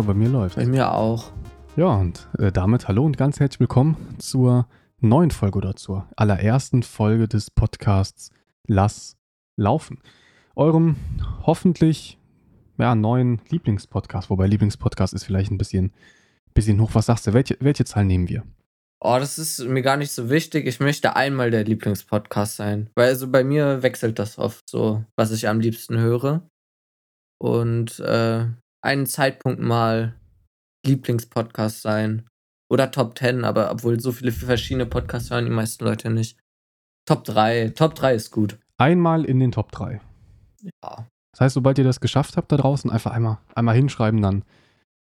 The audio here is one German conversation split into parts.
Ja, bei mir läuft. Bei mir auch. Ja, und äh, damit hallo und ganz herzlich willkommen zur neuen Folge oder zur allerersten Folge des Podcasts Lass laufen. Eurem hoffentlich ja, neuen Lieblingspodcast, wobei Lieblingspodcast ist vielleicht ein bisschen, bisschen hoch. Was sagst du, welche, welche Zahl nehmen wir? Oh, das ist mir gar nicht so wichtig. Ich möchte einmal der Lieblingspodcast sein. Weil also bei mir wechselt das oft so, was ich am liebsten höre. Und äh, einen Zeitpunkt mal Lieblingspodcast sein. Oder Top 10, aber obwohl so viele verschiedene Podcasts hören die meisten Leute nicht. Top 3. Top 3 ist gut. Einmal in den Top 3. Ja. Das heißt, sobald ihr das geschafft habt da draußen, einfach einmal, einmal hinschreiben, dann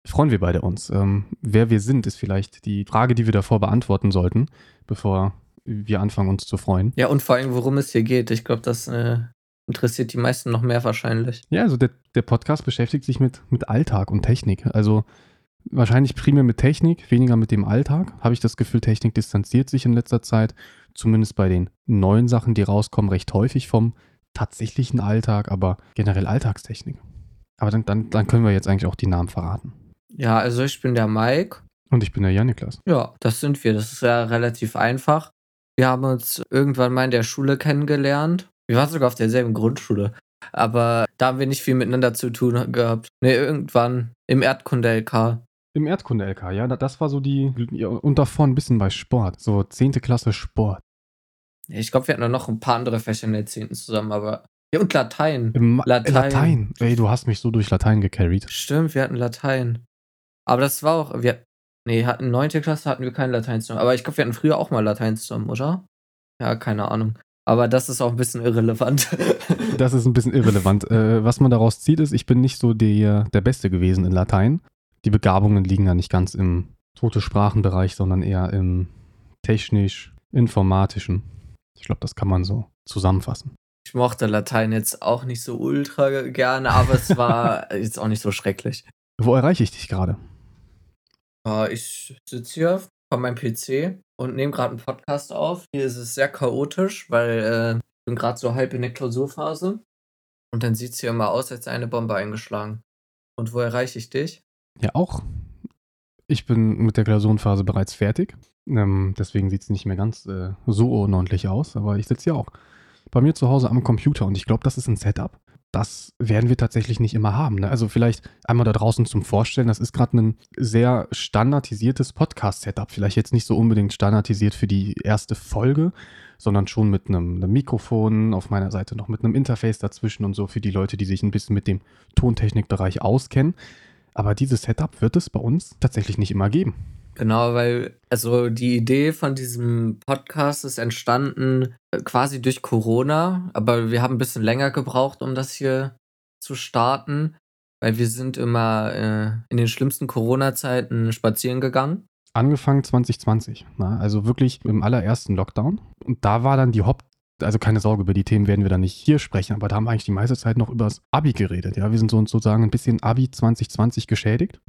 freuen wir beide uns. Ähm, wer wir sind, ist vielleicht die Frage, die wir davor beantworten sollten, bevor wir anfangen, uns zu freuen. Ja, und vor allem, worum es hier geht. Ich glaube, das äh, interessiert die meisten noch mehr wahrscheinlich. Ja, also der, der Podcast beschäftigt sich mit, mit Alltag und Technik. Also wahrscheinlich primär mit Technik, weniger mit dem Alltag. Habe ich das Gefühl, Technik distanziert sich in letzter Zeit, zumindest bei den neuen Sachen, die rauskommen, recht häufig vom tatsächlichen Alltag, aber generell Alltagstechnik. Aber dann, dann, dann können wir jetzt eigentlich auch die Namen verraten. Ja, also ich bin der Mike. Und ich bin der Janiklas. Ja, das sind wir. Das ist ja relativ einfach. Wir haben uns irgendwann mal in der Schule kennengelernt. Wir waren sogar auf derselben Grundschule. Aber da haben wir nicht viel miteinander zu tun gehabt. Ne, irgendwann im Erdkunde-LK. Im Erdkunde-LK, ja, das war so die, und davor ein bisschen bei Sport, so 10. Klasse Sport. Ich glaube, wir hatten noch ein paar andere Fächer in der 10. zusammen, aber. Ja, und Latein. Im Latein. Latein. Ey, du hast mich so durch Latein gecarried. Stimmt, wir hatten Latein. Aber das war auch, wir, nee, hatten 9. Klasse hatten wir kein Latein zusammen. Aber ich glaube, wir hatten früher auch mal Latein zusammen, oder? Ja, keine Ahnung. Aber das ist auch ein bisschen irrelevant. das ist ein bisschen irrelevant. Äh, was man daraus zieht, ist, ich bin nicht so der, der Beste gewesen in Latein. Die Begabungen liegen ja nicht ganz im tote Sprachenbereich, sondern eher im technisch-informatischen. Ich glaube, das kann man so zusammenfassen. Ich mochte Latein jetzt auch nicht so ultra gerne, aber es war jetzt auch nicht so schrecklich. Wo erreiche ich dich gerade? Uh, ich sitze hier vor meinem PC und nehme gerade einen Podcast auf. Hier ist es sehr chaotisch, weil äh, ich bin gerade so halb in der Klausurphase. Und dann sieht es hier immer aus, als eine Bombe eingeschlagen. Und wo erreiche ich dich? Ja, auch. Ich bin mit der Klausurenphase bereits fertig. Ähm, deswegen sieht es nicht mehr ganz äh, so unordentlich aus, aber ich sitze hier auch bei mir zu Hause am Computer und ich glaube, das ist ein Setup. Das werden wir tatsächlich nicht immer haben. Ne? Also vielleicht einmal da draußen zum Vorstellen, das ist gerade ein sehr standardisiertes Podcast-Setup. Vielleicht jetzt nicht so unbedingt standardisiert für die erste Folge, sondern schon mit einem, einem, Mikrofon, auf meiner Seite noch mit einem Interface dazwischen und so für die Leute, die sich ein bisschen mit dem Tontechnikbereich auskennen. Aber dieses Setup wird es bei uns tatsächlich nicht immer geben. Genau, weil also die Idee von diesem Podcast ist entstanden äh, quasi durch Corona, aber wir haben ein bisschen länger gebraucht, um das hier zu starten, weil wir sind immer äh, in den schlimmsten Corona-Zeiten spazieren gegangen. Angefangen 2020, na, also wirklich im allerersten Lockdown. Und da war dann die Haupt, also keine Sorge, über die Themen werden wir dann nicht hier sprechen, aber da haben wir eigentlich die meiste Zeit noch über das Abi geredet. Ja, wir sind sozusagen ein bisschen Abi 2020 geschädigt.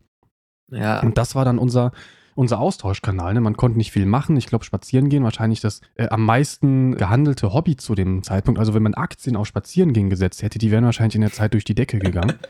Ja. Und das war dann unser unser Austauschkanal. Ne? Man konnte nicht viel machen. Ich glaube, spazieren gehen wahrscheinlich das äh, am meisten gehandelte Hobby zu dem Zeitpunkt. Also wenn man Aktien auf Spazieren gehen gesetzt hätte, die wären wahrscheinlich in der Zeit durch die Decke gegangen.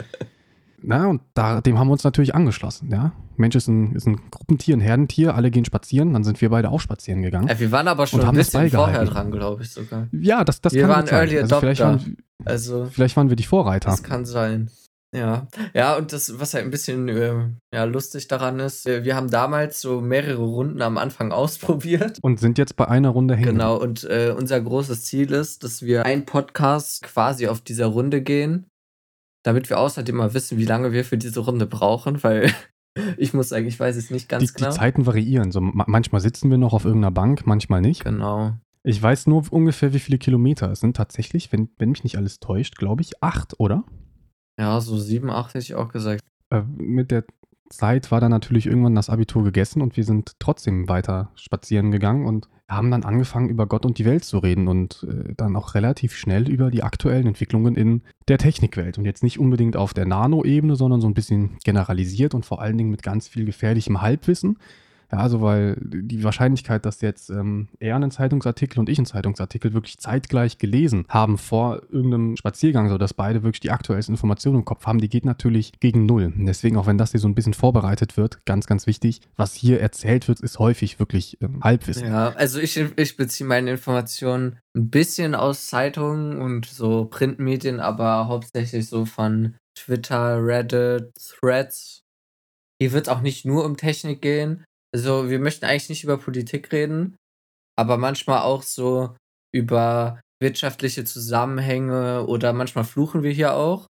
Na, und da, dem haben wir uns natürlich angeschlossen, ja. Mensch ist ein, ist ein Gruppentier, ein Herdentier, alle gehen spazieren, dann sind wir beide auch spazieren gegangen. Ja, wir waren aber schon ein bisschen vorher dran, glaube ich sogar. Ja, das, das wir kann waren sein. Early also vielleicht Adopter. waren, Also, vielleicht waren wir die Vorreiter. das kann sein. Ja, ja, und das, was halt ein bisschen äh, ja, lustig daran ist, äh, wir haben damals so mehrere Runden am Anfang ausprobiert. Und sind jetzt bei einer Runde hängen. Genau, und äh, unser großes Ziel ist, dass wir ein Podcast quasi auf dieser Runde gehen, damit wir außerdem mal wissen, wie lange wir für diese Runde brauchen, weil ich muss sagen, ich weiß es nicht ganz die, genau. die Zeiten variieren. So, ma- manchmal sitzen wir noch auf irgendeiner Bank, manchmal nicht. Genau. Ich weiß nur ungefähr, wie viele Kilometer es sind. Tatsächlich, wenn, wenn mich nicht alles täuscht, glaube ich, acht, oder? Ja, so sieben, acht hätte ich auch gesagt. Äh, mit der Zeit war dann natürlich irgendwann das Abitur gegessen und wir sind trotzdem weiter spazieren gegangen und haben dann angefangen, über Gott und die Welt zu reden und äh, dann auch relativ schnell über die aktuellen Entwicklungen in der Technikwelt. Und jetzt nicht unbedingt auf der Nano-Ebene, sondern so ein bisschen generalisiert und vor allen Dingen mit ganz viel gefährlichem Halbwissen. Ja, also weil die Wahrscheinlichkeit, dass jetzt ähm, er einen Zeitungsartikel und ich einen Zeitungsartikel wirklich zeitgleich gelesen haben vor irgendeinem Spaziergang, so dass beide wirklich die aktuellsten Informationen im Kopf haben, die geht natürlich gegen null. Deswegen, auch wenn das hier so ein bisschen vorbereitet wird, ganz, ganz wichtig, was hier erzählt wird, ist häufig wirklich ähm, Halbwissen. Ja, also ich, ich beziehe meine Informationen ein bisschen aus Zeitungen und so Printmedien, aber hauptsächlich so von Twitter, Reddit, Threads. Hier wird auch nicht nur um Technik gehen. Also wir möchten eigentlich nicht über Politik reden, aber manchmal auch so über wirtschaftliche Zusammenhänge oder manchmal fluchen wir hier auch.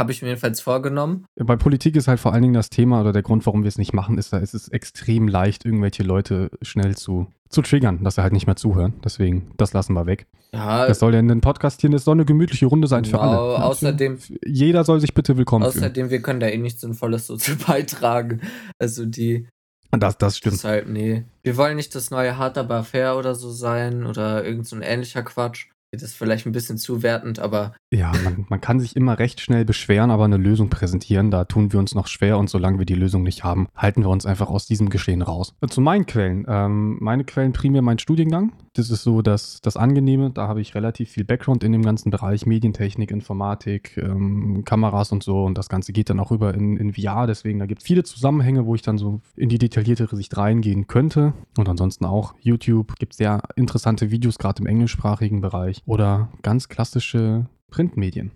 Habe ich mir jedenfalls vorgenommen. Bei Politik ist halt vor allen Dingen das Thema oder der Grund, warum wir es nicht machen, ist, da ist es extrem leicht, irgendwelche Leute schnell zu, zu triggern, dass sie halt nicht mehr zuhören. Deswegen, das lassen wir weg. Ja, Das soll ja in den Podcast hier, das soll eine gemütliche Runde sein für Wow, alle. Ja, außerdem- Für, jeder soll sich bitte willkommen fühlen. außerdem, wir können da eh nichts Sinnvolles so zu beitragen. Also die, Das, das stimmt. deshalb, nee. Wir wollen nicht das neue Hard aber fair oder so sein oder irgend so ein ähnlicher Quatsch. Das ist vielleicht ein bisschen zuwertend, aber Ja, man, man kann sich immer recht schnell beschweren, aber eine Lösung präsentieren, da tun wir uns noch schwer und solange wir die Lösung nicht haben, halten wir uns einfach aus diesem Geschehen raus. Zu meinen Quellen. Ähm, meine Quellen primär mein Studiengang. Das ist so das, das Angenehme. Da habe ich relativ viel Background in dem ganzen Bereich Medientechnik, Informatik, ähm, Kameras und so und das Ganze geht dann auch rüber in, in VR. Deswegen, da gibt es viele Zusammenhänge, wo ich dann so in die detailliertere Sicht reingehen könnte. Und ansonsten auch YouTube gibt sehr interessante Videos, gerade im englischsprachigen Bereich oder ganz klassische Printmedien.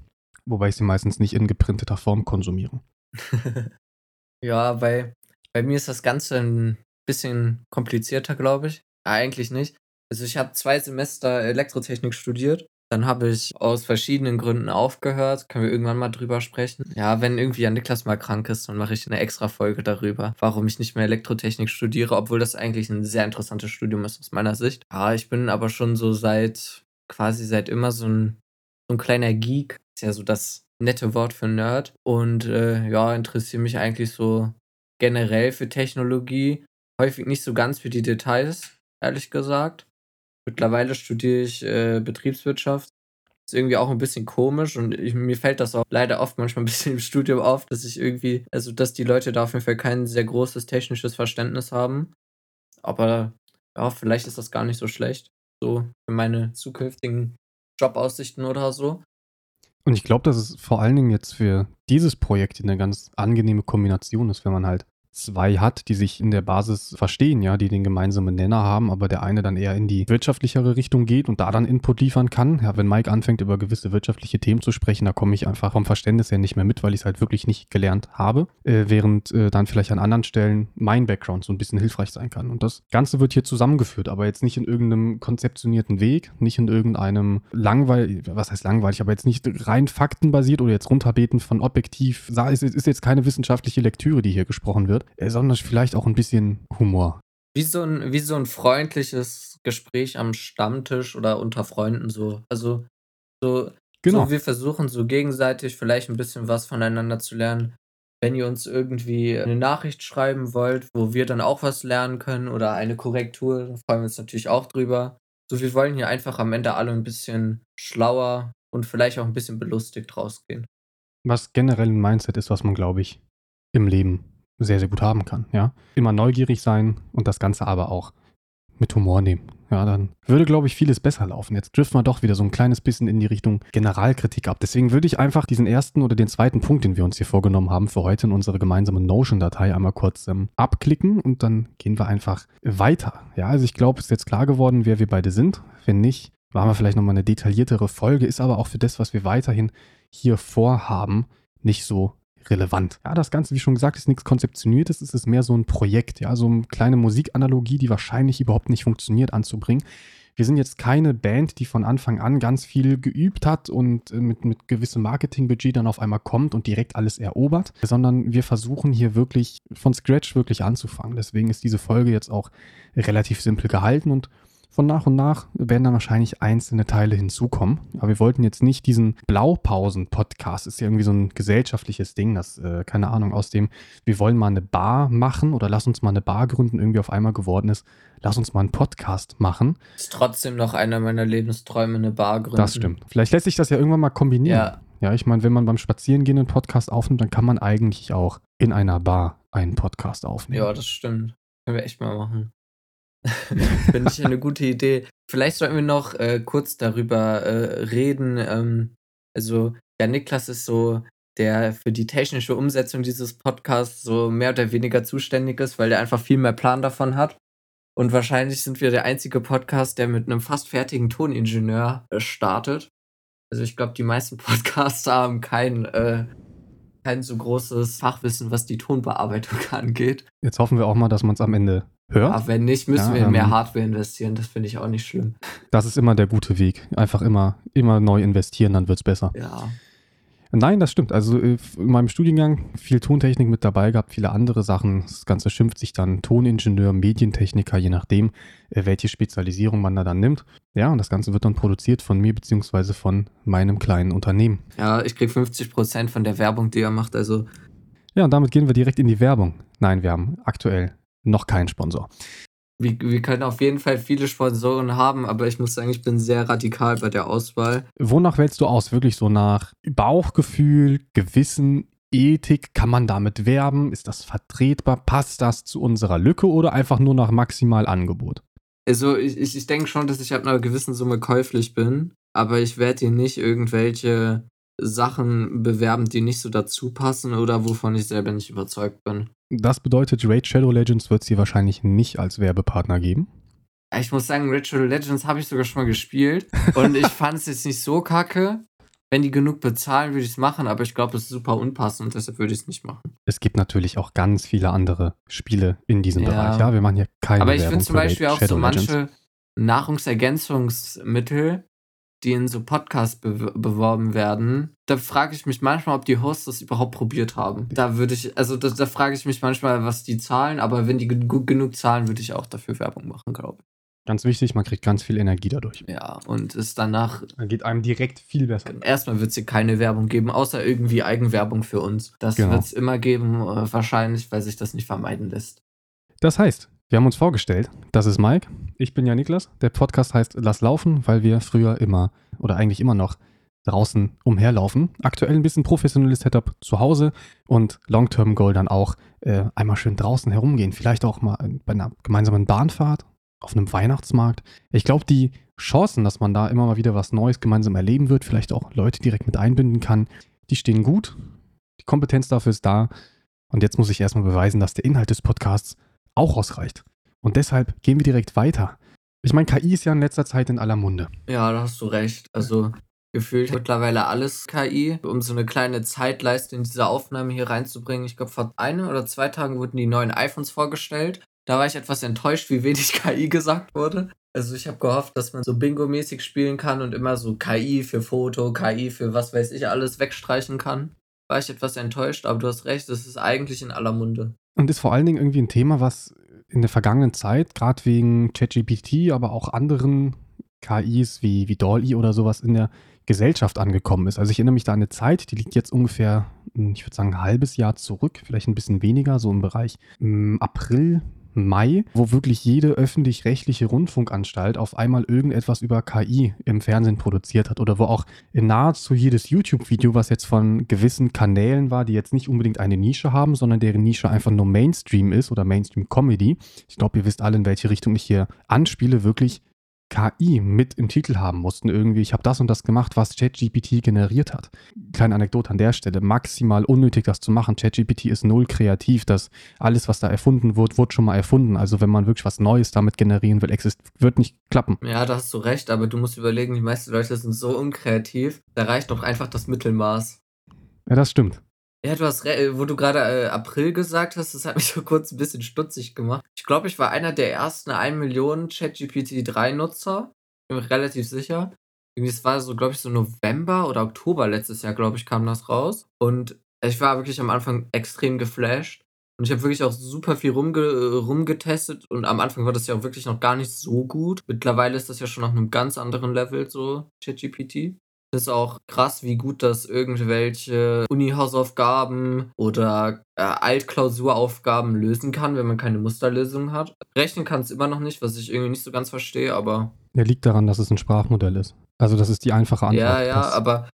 Wobei ich sie meistens nicht in geprinteter Form konsumiere. ja, bei, bei mir ist das Ganze ein bisschen komplizierter, glaube ich. Eigentlich nicht. Also ich habe zwei Semester Elektrotechnik studiert. Dann habe ich aus verschiedenen Gründen aufgehört. Können wir irgendwann mal drüber sprechen? Ja, wenn irgendwie ja Niklas mal krank ist, dann mache ich eine extra Folge darüber, warum ich nicht mehr Elektrotechnik studiere, obwohl das eigentlich ein sehr interessantes Studium ist aus meiner Sicht. Ja, ich bin aber schon so seit, quasi seit immer so ein, so ein kleiner Geek. Ist ja so das nette Wort für Nerd. Und äh, ja, interessiere mich eigentlich so generell für Technologie. Häufig nicht so ganz für die Details, ehrlich gesagt. Mittlerweile studiere ich äh, Betriebswirtschaft. Ist irgendwie auch ein bisschen komisch und ich, mir fällt das auch leider oft manchmal ein bisschen im Studium auf, dass ich irgendwie, also dass die Leute da auf jeden Fall kein sehr großes technisches Verständnis haben. Aber ja, vielleicht ist das gar nicht so schlecht. So für meine zukünftigen Jobaussichten oder so. Und ich glaube, dass es vor allen Dingen jetzt für dieses Projekt eine ganz angenehme Kombination ist, wenn man halt zwei hat, die sich in der Basis verstehen, ja, die den gemeinsamen Nenner haben, aber der eine dann eher in die wirtschaftlichere Richtung geht und da dann Input liefern kann. Ja, wenn Mike anfängt, über gewisse wirtschaftliche Themen zu sprechen, da komme ich einfach vom Verständnis her nicht mehr mit, weil ich es halt wirklich nicht gelernt habe, äh, während äh, dann vielleicht an anderen Stellen mein Background so ein bisschen hilfreich sein kann. Und das Ganze wird hier zusammengeführt, aber jetzt nicht in irgendeinem konzeptionierten Weg, nicht in irgendeinem langweilig, was heißt langweilig, aber jetzt nicht rein faktenbasiert oder jetzt runterbeten von objektiv, es ist jetzt keine wissenschaftliche Lektüre, die hier gesprochen wird, sondern vielleicht auch ein bisschen Humor. Wie so ein, wie so ein freundliches Gespräch am Stammtisch oder unter Freunden so. Also so, Genau. so wir versuchen so gegenseitig vielleicht ein bisschen was voneinander zu lernen. Wenn ihr uns irgendwie eine Nachricht schreiben wollt, wo wir dann auch was lernen können oder eine Korrektur, dann freuen wir uns natürlich auch drüber. So, wir wollen hier einfach am Ende alle ein bisschen schlauer und vielleicht auch ein bisschen belustigt rausgehen. was generell ein Mindset ist, was man, glaube ich, im Leben sehr, sehr gut haben kann. Ja? Immer neugierig sein und das Ganze aber auch mit Humor nehmen. Ja, dann würde, glaube ich, vieles besser laufen. Jetzt driften wir doch wieder so ein kleines bisschen in die Richtung Generalkritik ab. Deswegen würde ich einfach diesen ersten oder den zweiten Punkt, den wir uns hier vorgenommen haben, für heute in unsere gemeinsame Notion-Datei einmal kurz ähm, abklicken und dann gehen wir einfach weiter. Ja, also ich glaube, es ist jetzt klar geworden, wer wir beide sind. Wenn nicht, machen wir vielleicht nochmal eine detailliertere Folge, ist aber auch für das, was wir weiterhin hier vorhaben, nicht so relevant. Ja, das Ganze, wie schon gesagt, ist nichts Konzeptioniertes, es ist mehr so ein Projekt, ja, so eine kleine Musikanalogie, die wahrscheinlich überhaupt nicht funktioniert, anzubringen. Wir sind jetzt keine Band, die von Anfang an ganz viel geübt hat und äh, mit, mit gewissem Marketingbudget dann auf einmal kommt und direkt alles erobert, sondern wir versuchen hier wirklich von Scratch wirklich anzufangen. Deswegen ist diese Folge jetzt auch relativ simpel gehalten und von nach und nach werden dann wahrscheinlich einzelne Teile hinzukommen. Aber wir wollten jetzt nicht diesen Blaupausen-Podcast, ist ja irgendwie so ein gesellschaftliches Ding, das, äh, keine Ahnung, aus dem, wir wollen mal eine Bar machen oder lass uns mal eine Bar gründen, irgendwie auf einmal geworden ist, lass uns mal einen Podcast machen. Ist trotzdem noch einer meiner Lebensträume, eine Bar gründen. Das stimmt. Vielleicht lässt sich das ja irgendwann mal kombinieren. Ja, Ja, ich meine, wenn man beim Spazierengehen einen Podcast aufnimmt, dann kann man eigentlich auch in einer Bar einen Podcast aufnehmen. ja, das stimmt. Können wir echt mal machen. Finde ich eine gute Idee. Vielleicht sollten wir noch äh, kurz darüber äh, reden. Ähm, also, ja, Niklas ist so der für die technische Umsetzung dieses Podcasts so mehr oder weniger zuständig ist, weil der einfach viel mehr Plan davon hat. Und wahrscheinlich sind wir der einzige Podcast, der mit einem fast fertigen Toningenieur äh, startet. Also ich glaube, die meisten Podcasts haben kein, äh, kein so großes Fachwissen, was die Tonbearbeitung angeht. Jetzt hoffen wir auch mal, dass man es am Ende hört. Aber wenn nicht, müssen ja, wir in mehr ähm, Hardware investieren. Das finde ich auch nicht schlimm. Das ist immer der gute Weg. Einfach immer, immer neu investieren, dann wird es besser. Ja. Nein, das stimmt. Also äh, in meinem Studiengang viel Tontechnik mit dabei gehabt, viele andere Sachen. Das Ganze schimpft sich dann Toningenieur, Medientechniker, je nachdem, äh, welche Spezialisierung man da dann nimmt. Ja, und das Ganze wird dann produziert von mir beziehungsweise von meinem kleinen Unternehmen. Ja, ich kriege 50% von der Werbung, die er macht, also. Ja, und damit gehen wir direkt in die Werbung. Nein, wir haben aktuell noch keinen Sponsor wir, wir können auf jeden Fall viele Sponsoren haben, aber ich muss sagen, ich bin sehr radikal bei der Auswahl. Wonach wählst du aus? Wirklich so nach Bauchgefühl, Gewissen, Ethik? Kann man damit werben? Ist das vertretbar? Passt das zu unserer Lücke oder einfach nur nach Maximalangebot? Also ich, ich, ich denke schon, dass ich ab einer gewissen Summe käuflich bin, aber ich werde dir nicht irgendwelche Sachen bewerben, die nicht so dazu passen oder wovon ich selber nicht überzeugt bin. Das bedeutet, Raid Shadow Legends wird sie wahrscheinlich nicht als Werbepartner geben. Ich muss sagen, Raid Shadow Legends habe ich sogar schon mal gespielt und ich fand es jetzt nicht so kacke. Wenn die genug bezahlen, würde ich es machen, aber ich glaube, es ist super unpassend und deshalb würde ich es nicht machen. Es gibt natürlich auch ganz viele andere Spiele in diesem ja. Bereich. Ja, wir machen hier keine Aber ich finde zum Beispiel auch so manche Nahrungsergänzungsmittel, die in so Podcasts be beworben werden, da frage ich mich manchmal, ob die Hosts das überhaupt probiert haben. Da würde ich, also da, da frage ich mich manchmal, was die zahlen, aber wenn die gut genug zahlen, würde ich auch dafür Werbung machen, glaube ich. Ganz wichtig, man kriegt ganz viel Energie dadurch. Ja, und ist danach. Dann geht einem direkt viel besser. Erstmal wird es hier keine Werbung geben, außer irgendwie Eigenwerbung für uns. Das genau. wird es immer geben, äh, wahrscheinlich, weil sich das nicht vermeiden lässt. Das heißt, wir haben uns vorgestellt, das ist Mike, ich bin ja Niklas. Der Podcast heißt Lass laufen, weil wir früher immer oder eigentlich immer noch draußen umherlaufen. Aktuell ein bisschen professionelles Setup zu Hause und Long-Term Goal dann auch äh, einmal schön draußen herumgehen. Vielleicht auch mal bei einer gemeinsamen Bahnfahrt auf einem Weihnachtsmarkt. Ich glaube, die Chancen, dass man da immer mal wieder was Neues gemeinsam erleben wird, vielleicht auch Leute direkt mit einbinden kann, die stehen gut. Die Kompetenz dafür ist da. Und jetzt muss ich erstmal beweisen, dass der Inhalt des Podcasts auch ausreicht. Und deshalb gehen wir direkt weiter. Ich meine, KI ist ja in letzter Zeit in aller Munde. Ja, da hast du recht. Also gefühlt mittlerweile alles KI, um so eine kleine Zeitleiste in diese Aufnahme hier reinzubringen. Ich glaube, vor einem oder zwei Tagen wurden die neuen iPhones vorgestellt. Da war ich etwas enttäuscht, wie wenig KI gesagt wurde. Also ich habe gehofft, dass man so Bingo-mäßig spielen kann und immer so KI für Foto, KI für was weiß ich alles wegstreichen kann. War ich etwas enttäuscht, aber du hast recht, es ist eigentlich in aller Munde. Und ist vor allen Dingen irgendwie ein Thema, was in der vergangenen Zeit, gerade wegen ChatGPT, aber auch anderen KIs wie, wie DALL-E oder sowas in der Gesellschaft angekommen ist. Also ich erinnere mich da an eine Zeit, die liegt jetzt ungefähr, hm, ich würde sagen, ein halbes Jahr zurück, vielleicht ein bisschen weniger, so im Bereich hm, April, Mai, wo wirklich jede öffentlich-rechtliche Rundfunkanstalt auf einmal irgendetwas über KI im Fernsehen produziert hat oder wo auch nahezu jedes YouTube-Video, was jetzt von gewissen Kanälen war, die jetzt nicht unbedingt eine Nische haben, sondern deren Nische einfach nur Mainstream ist oder Mainstream-Comedy. Ich glaube, ihr wisst alle, in welche Richtung ich hier anspiele, wirklich KI mit im Titel haben mussten. Irgendwie, ich habe das und das gemacht, was ChatGPT generiert hat. Kleine Anekdote an der Stelle. Maximal unnötig, das zu machen. ChatGPT ist null kreativ. Das alles, was da erfunden wird, wurde schon mal erfunden. Also, wenn man wirklich was Neues damit generieren will, wird nicht klappen. Ja, da hast du recht, aber du musst überlegen, die meisten Leute sind so unkreativ. Da reicht doch einfach das Mittelmaß. Ja, das stimmt. Ja, du hast, wo du gerade äh, April gesagt hast, das hat mich so kurz ein bisschen stutzig gemacht. Ich glaube, ich war einer der ersten 1 Million ChatGPT 3 Nutzer. Bin mir relativ sicher. Irgendwie, es war so, glaube ich, so November oder Oktober letztes Jahr, glaube ich, kam das raus. Und ich war wirklich am Anfang extrem geflasht. Und ich habe wirklich auch super viel rumge rumgetestet. Und am Anfang war das ja auch wirklich noch gar nicht so gut. Mittlerweile ist das ja schon auf einem ganz anderen Level, so ChatGPT ist auch krass, wie gut das irgendwelche Uni-Hausaufgaben oder äh, Altklausuraufgaben lösen kann, wenn man keine Musterlösung hat. Rechnen kann es immer noch nicht, was ich irgendwie nicht so ganz verstehe, aber. Der liegt daran, dass es ein Sprachmodell ist. Also das ist die einfache Antwort. Ja, ja, aber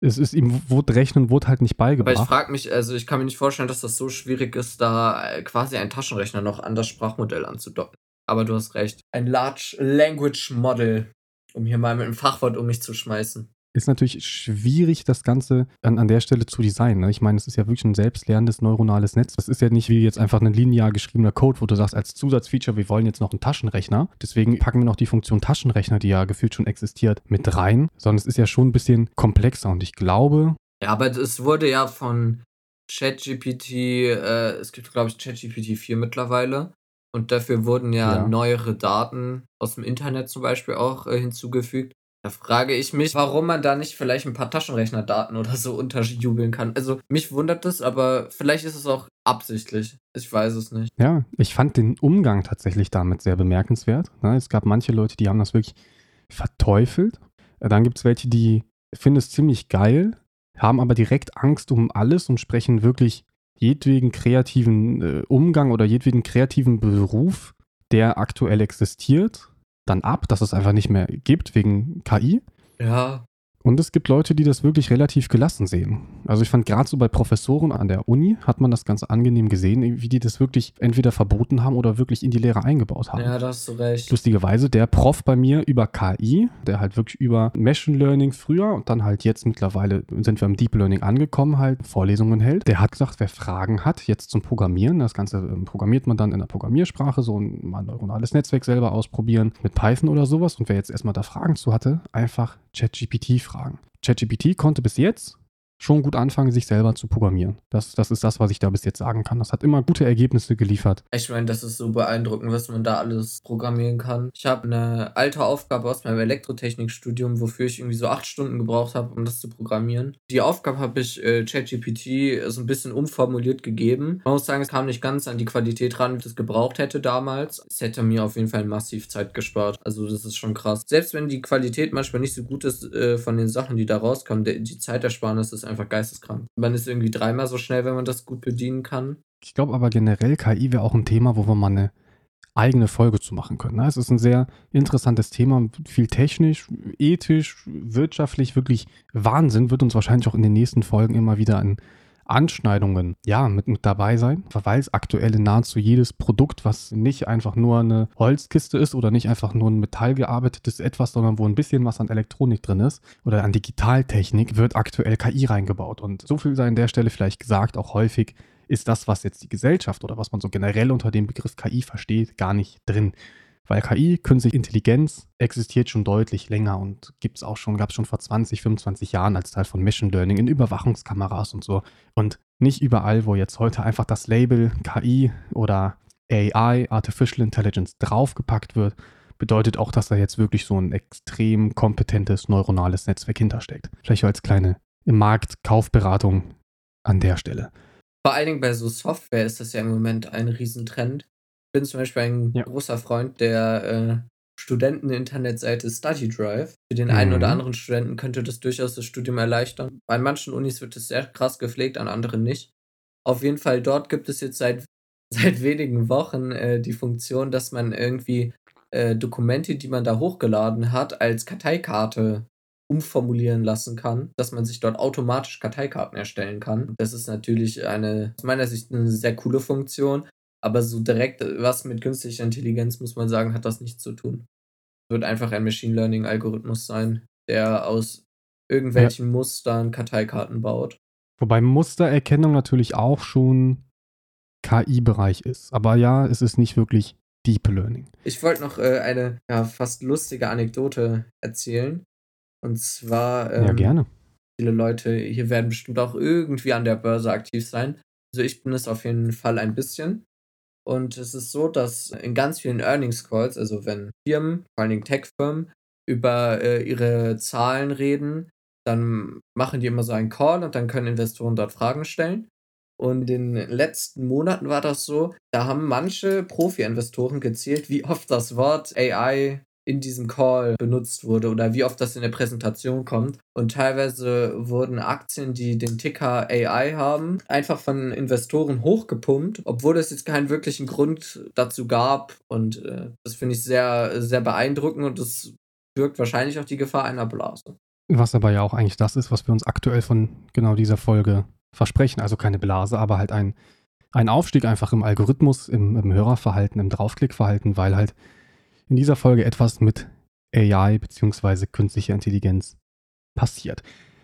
es ist ihm wurde Rechnen wurde halt nicht beigebracht. Aber ich frage mich, also ich kann mir nicht vorstellen, dass das so schwierig ist, da äh, quasi ein Taschenrechner noch an das Sprachmodell anzudocken. Aber du hast recht. Ein Large Language Model, um hier mal mit einem Fachwort um mich zu schmeißen ist natürlich schwierig, das Ganze an, an der Stelle zu designen. Ne? Ich meine, es ist ja wirklich ein selbstlernendes neuronales Netz. Das ist ja nicht wie jetzt einfach ein linear geschriebener Code, wo du sagst, als Zusatzfeature, wir wollen jetzt noch einen Taschenrechner. Deswegen packen wir noch die Funktion Taschenrechner, die ja gefühlt schon existiert, mit rein. Sondern es ist ja schon ein bisschen komplexer und ich glaube. Ja, aber es wurde ja von ChatGPT, äh, es gibt, glaube ich, ChatGPT 4 mittlerweile. Und dafür wurden ja, ja, neuere Daten aus dem Internet zum Beispiel auch äh, hinzugefügt. Da frage ich mich, warum man da nicht vielleicht ein paar Taschenrechnerdaten oder so unterjubeln kann. Also mich wundert das, aber vielleicht ist es auch absichtlich. Ich weiß es nicht. Ja, ich fand den Umgang tatsächlich damit sehr bemerkenswert. Ne? Es gab manche Leute, die haben das wirklich verteufelt. Dann gibt es welche, die finden es ziemlich geil, haben aber direkt Angst um alles und sprechen wirklich jedweden kreativen äh, Umgang oder jedweden kreativen Beruf, der aktuell existiert, dann ab, dass es einfach nicht mehr gibt wegen KI. Ja. Und es gibt Leute, die das wirklich relativ gelassen sehen. Also ich fand gerade so bei Professoren an der Uni hat man das ganz angenehm gesehen, wie die das wirklich entweder verboten haben oder wirklich in die Lehre eingebaut haben. Ja, da hast du recht. Lustigerweise, der Prof bei mir über KI, der halt wirklich über Machine Learning früher und dann halt jetzt mittlerweile sind wir im Deep Learning angekommen, halt Vorlesungen hält, der hat gesagt, wer Fragen hat, jetzt zum Programmieren, das Ganze ähm, programmiert man dann in der Programmiersprache, so ein neuronales Netzwerk selber ausprobieren mit Python oder sowas und wer jetzt erstmal da Fragen zu hatte, einfach ChatGPT fragen fragen. ChatGPT konnte bis jetzt schon gut anfangen, sich selber zu programmieren. Das, das ist das, was ich da bis jetzt sagen kann. Das hat immer gute Ergebnisse geliefert. Ich meine, das ist so beeindruckend, was man da alles programmieren kann. Ich habe eine alte Aufgabe aus meinem Elektrotechnikstudium, wofür ich irgendwie so acht Stunden gebraucht habe, um das zu programmieren. Die Aufgabe habe ich äh, ChatGPT so ein bisschen umformuliert gegeben. Man muss sagen, es kam nicht ganz an die Qualität ran, wie ich das gebraucht hätte damals. Es hätte mir auf jeden Fall massiv Zeit gespart. Also das ist schon krass. Selbst wenn die Qualität manchmal nicht so gut ist äh, von den Sachen, die da rauskommen, die Zeitersparnis ist einfach geisteskrank. Man ist irgendwie dreimal so schnell, wenn man das gut bedienen kann. Ich glaube aber generell, KI wäre auch ein Thema, wo wir mal eine eigene Folge zu machen können. Ne? Es ist ein sehr interessantes Thema, viel technisch, ethisch, wirtschaftlich, wirklich Wahnsinn, wird uns wahrscheinlich auch in den nächsten Folgen immer wieder an Anschneidungen ja mit, mit dabei sein, weil es aktuell in nahezu jedes Produkt, was nicht einfach nur eine Holzkiste ist oder nicht einfach nur ein metallgearbeitetes etwas, sondern wo ein bisschen was an Elektronik drin ist oder an Digitaltechnik, wird aktuell KI reingebaut. Und so viel sei an der Stelle vielleicht gesagt, auch häufig ist das, was jetzt die Gesellschaft oder was man so generell unter dem Begriff KI versteht, gar nicht drin. Weil KI, künstliche Intelligenz, existiert schon deutlich länger und gibt es auch schon, gab es schon vor 20, 25 Jahren als Teil von Machine Learning in Überwachungskameras und so. Und nicht überall, wo jetzt heute einfach das Label KI oder AI, Artificial Intelligence, draufgepackt wird, bedeutet auch, dass da jetzt wirklich so ein extrem kompetentes neuronales Netzwerk hintersteckt. Vielleicht als kleine im Markt Kaufberatung an der Stelle. Vor allen Dingen bei so Software ist das ja im Moment ein Riesentrend bin zum Beispiel ein ja. großer Freund der äh, Studenten-Internetseite StudyDrive. Für den mhm. einen oder mhm. anderen Studenten könnte das durchaus das Studium erleichtern. Bei manchen Unis wird es sehr krass gepflegt, an anderen nicht. Auf jeden Fall dort gibt es jetzt seit, seit wenigen Wochen äh, die Funktion, dass man irgendwie äh, Dokumente, die man da hochgeladen hat, als Karteikarte umformulieren lassen kann, dass man sich dort automatisch Karteikarten erstellen kann. Das ist natürlich eine, aus meiner Sicht eine sehr coole Funktion, aber so direkt äh, was mit künstlicher Intelligenz, muss man sagen, hat das nichts zu tun. Wird einfach ein Machine Learning Algorithmus sein, der aus irgendwelchen ja. Mustern Karteikarten baut. Wobei Mustererkennung natürlich auch schon KI-Bereich ist. Aber ja, es ist nicht wirklich Deep Learning. Ich wollte noch äh, eine ja, fast lustige Anekdote erzählen. Und zwar. Ähm, ja, gerne. Viele Leute hier werden bestimmt auch irgendwie an der Börse aktiv sein. Also ich bin es auf jeden Fall ein bisschen. Und es ist so, dass in ganz vielen Earnings Calls, also wenn Firmen, vor allen Dingen Tech-Firmen, über äh, ihre Zahlen reden, dann machen die immer so einen Call und dann können Investoren dort Fragen stellen. Und in den letzten Monaten war das so, da haben manche Profi-Investoren gezählt, wie oft das Wort AI in diesem Call benutzt wurde oder wie oft das in der Präsentation kommt. Und teilweise wurden Aktien, die den Ticker AI haben, einfach von Investoren hochgepumpt, obwohl es jetzt keinen wirklichen Grund dazu gab. Und äh, das finde ich sehr, sehr beeindruckend und das birgt wahrscheinlich auch die Gefahr einer Blase. Was aber ja auch eigentlich das ist, was wir uns aktuell von genau dieser Folge versprechen. Also keine Blase, aber halt ein, ein Aufstieg einfach im Algorithmus, im, im Hörerverhalten, im Draufklickverhalten, weil halt in dieser Folge etwas mit AI bzw. künstlicher Intelligenz passiert.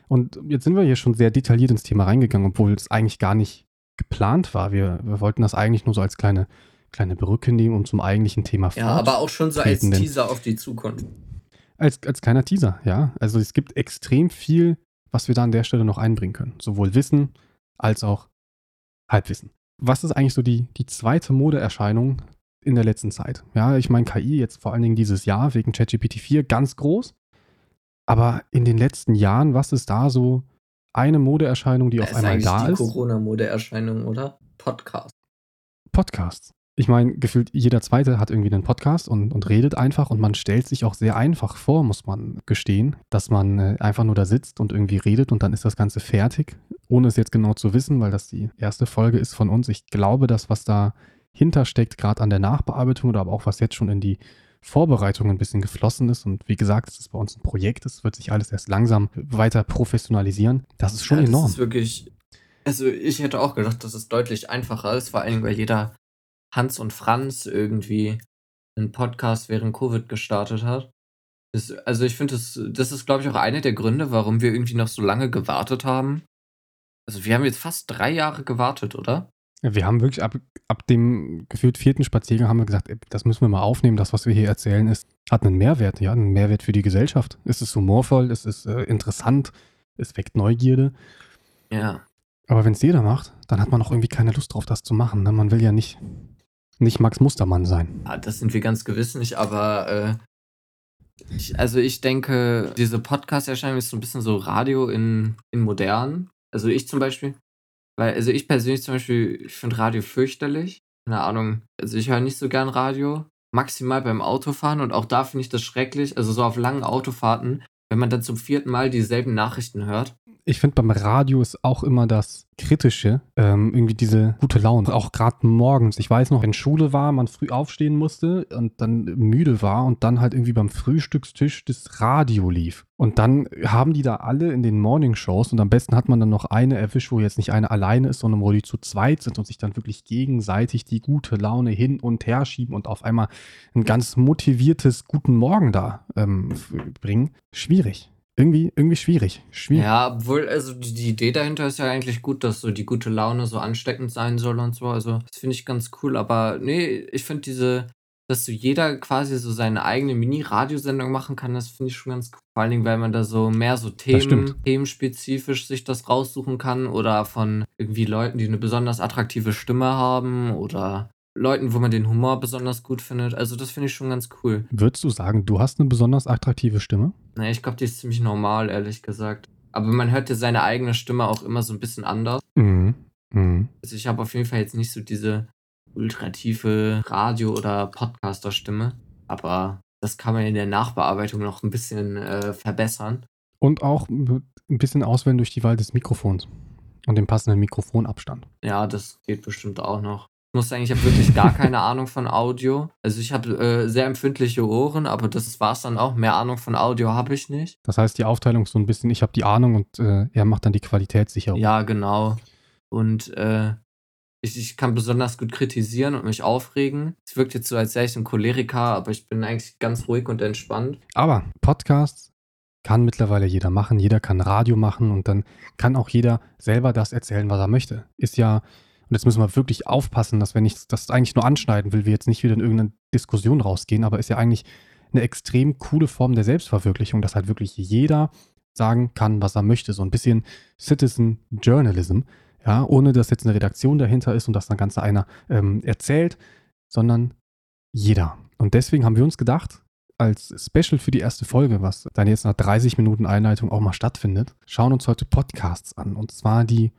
Und jetzt sind wir hier schon sehr detailliert ins Thema reingegangen, obwohl es eigentlich gar nicht geplant war. Wir, wir wollten das eigentlich nur so als kleine, kleine Brücke nehmen, um zum eigentlichen Thema Ja, aber auch schon so als Teaser auf die Zukunft. Als, als kleiner Teaser, ja. Also es gibt extrem viel, was wir da an der Stelle noch einbringen können. Sowohl Wissen als auch Halbwissen. Was ist eigentlich so die, die zweite Modeerscheinung in der letzten Zeit? Ja, ich meine KI jetzt vor allen Dingen dieses Jahr wegen ChatGPT 4 ganz groß. Aber in den letzten Jahren, was ist da so eine Modeerscheinung, die das auf einmal da die ist? Corona-Modeerscheinung, oder? Podcast. Podcasts. Ich meine, gefühlt jeder Zweite hat irgendwie einen Podcast und, und redet einfach und man stellt sich auch sehr einfach vor, muss man gestehen, dass man äh, einfach nur da sitzt und irgendwie redet und dann ist das Ganze fertig, ohne es jetzt genau zu wissen, weil das die erste Folge ist von uns. Ich glaube, das, was da hintersteckt, gerade an der Nachbearbeitung oder aber auch was jetzt schon in die Vorbereitung ein bisschen geflossen ist. Und wie gesagt, es ist bei uns ein Projekt, es wird sich alles erst langsam weiter professionalalisieren. Das ist schon ja, enorm. Das ist wirklich. Also, ich hätte auch gedacht, dass es deutlich einfacher ist, vor allem, weil jeder Hans und Franz irgendwie einen Podcast während Covid gestartet hat. Das, also, ich finde, das, das ist, glaube ich, auch einer der Gründe, warum wir irgendwie noch so lange gewartet haben. Also, wir haben jetzt fast drei Jahre gewartet, oder? Wir haben wirklich ab, ab dem gefühlt vierten Spaziergang haben wir gesagt, das müssen wir mal aufnehmen. Das, was wir hier erzählen, ist, hat einen Mehrwert, ja, einen Mehrwert für die Gesellschaft. Es ist humorvoll, es ist äh, interessant, es weckt Neugierde. Ja. Aber wenn es jeder macht, dann hat man auch irgendwie keine Lust drauf, das zu machen. Ne? Man will ja nicht, nicht Max Mustermann sein. ja. Das sind wir ganz gewiss nicht, aber äh, ich, also ich denke, diese Podcast-Erscheinung ist so ein bisschen so Radio in, in modern. Also ich zum Beispiel, weil, also ich persönlich zum Beispiel, ich finde Radio fürchterlich. Keine Ahnung, also ich höre nicht so gern Radio. Maximal beim Autofahren und auch da finde ich das schrecklich. Also so auf langen Autofahrten, wenn man dann zum vierten Mal dieselben Nachrichten hört. Ich finde beim Radio ist auch immer das Kritische, ähm, irgendwie diese gute Laune. Auch gerade morgens. Ich weiß noch, wenn Schule war, man früh aufstehen musste und dann müde war und dann halt irgendwie beim Frühstückstisch das Radio lief. Und dann haben die da alle in den Morningshows und am besten hat man dann noch eine erwischt, wo jetzt nicht eine alleine ist, sondern wo die zu zweit sind und sich dann wirklich gegenseitig die gute Laune hin und her schieben und auf einmal ein ganz motiviertes Guten Morgen da ähm, bringen. Schwierig. Irgendwie, irgendwie schwierig. Schwierig. Ja, obwohl, also die, Idee dahinter ist ja eigentlich gut, dass so die gute Laune so ansteckend sein soll und so. Also, das finde ich ganz cool. Aber nee, ich finde diese, dass so jeder quasi so seine eigene Mini-Radiosendung machen kann, das finde ich schon ganz cool. Vor allen Dingen, weil man da so mehr so Themen, themenspezifisch sich das raussuchen kann oder von irgendwie Leuten, die eine besonders attraktive Stimme haben oder Leuten, wo man den Humor besonders gut findet. Also, das finde ich schon ganz cool. Würdest du sagen, du hast eine besonders attraktive Stimme? Naja, ich glaube, die ist ziemlich normal, ehrlich gesagt. Aber man hört ja seine eigene Stimme auch immer so ein bisschen anders. Mhm. Mhm. Also ich habe auf jeden Fall jetzt nicht so diese ultra tiefe Radio- oder Podcaster-Stimme. Aber das kann man in der Nachbearbeitung noch ein bisschen äh, verbessern. Und auch ein bisschen auswählen durch die Wahl des Mikrofons und den passenden Mikrofonabstand. Ja, das geht bestimmt auch noch. Ich muss sagen, ich habe wirklich gar keine Ahnung von Audio. Also ich habe äh, sehr empfindliche Ohren, aber das war's dann auch. Mehr Ahnung von Audio habe ich nicht. Das heißt, die Aufteilung ist so ein bisschen, ich habe die Ahnung und äh, er macht dann die Qualitätssicherung. Ja, genau. Und äh, ich, ich kann besonders gut kritisieren und mich aufregen. Es wirkt jetzt so, als wäre ich ein Choleriker, aber ich bin eigentlich ganz ruhig und entspannt. Aber Podcasts kann mittlerweile jeder machen. Jeder kann Radio machen und dann kann auch jeder selber das erzählen, was er möchte. Ist ja, und jetzt müssen wir wirklich aufpassen, dass wenn ich das eigentlich nur anschneiden will, wir jetzt nicht wieder in irgendeine Diskussion rausgehen, aber ist ja eigentlich eine extrem coole Form der Selbstverwirklichung, dass halt wirklich jeder sagen kann, was er möchte. So ein bisschen Citizen Journalism, ja, ohne dass jetzt eine Redaktion dahinter ist und das dann Ganze einer ähm, erzählt, sondern jeder. Und deswegen haben wir uns gedacht, als Special für die erste Folge, was dann jetzt nach 30 Minuten Einleitung auch mal stattfindet, schauen uns heute Podcasts an. Und zwar die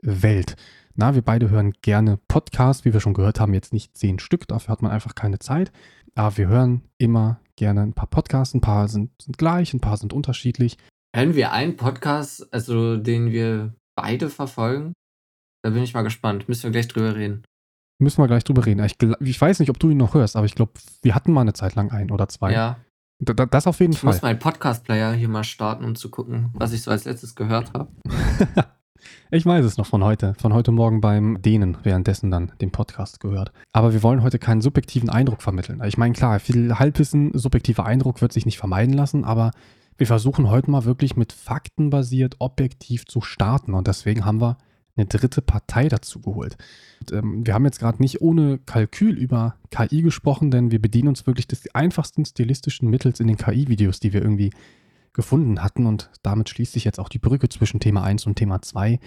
Podcast-Welt. Na, wir beide hören gerne Podcasts, wie wir schon gehört haben, jetzt nicht zehn Stück, dafür hat man einfach keine Zeit. Aber wir hören immer gerne ein paar Podcasts, ein paar sind, sind gleich, ein paar sind unterschiedlich. Hören wir einen Podcast, also den wir beide verfolgen? Da bin ich mal gespannt. Müssen wir gleich drüber reden. Müssen wir gleich drüber reden. Ich, ich weiß nicht, ob du ihn noch hörst, aber ich glaube, wir hatten mal eine Zeit lang einen oder zwei. Ja. Da, das auf jeden ich Fall. muss meinen Podcast-Player hier mal starten, um zu gucken, was ich so als letztes gehört habe. ich weiß es noch von heute, von heute Morgen beim Dehnen, währenddessen dann den Podcast gehört. Aber wir wollen heute keinen subjektiven Eindruck vermitteln. Ich meine, klar, viel Halbwissen, subjektiver Eindruck wird sich nicht vermeiden lassen, aber wir versuchen heute mal wirklich mit Fakten basiert objektiv zu starten und deswegen haben wir eine dritte Partei dazu geholt. Und, ähm, wir haben jetzt gerade nicht ohne Kalkül über KI gesprochen, denn wir bedienen uns wirklich des einfachsten stilistischen Mittels in den KI-Videos, die wir irgendwie gefunden hatten und damit schließt sich jetzt auch die Brücke zwischen Thema 1 und Thema 2.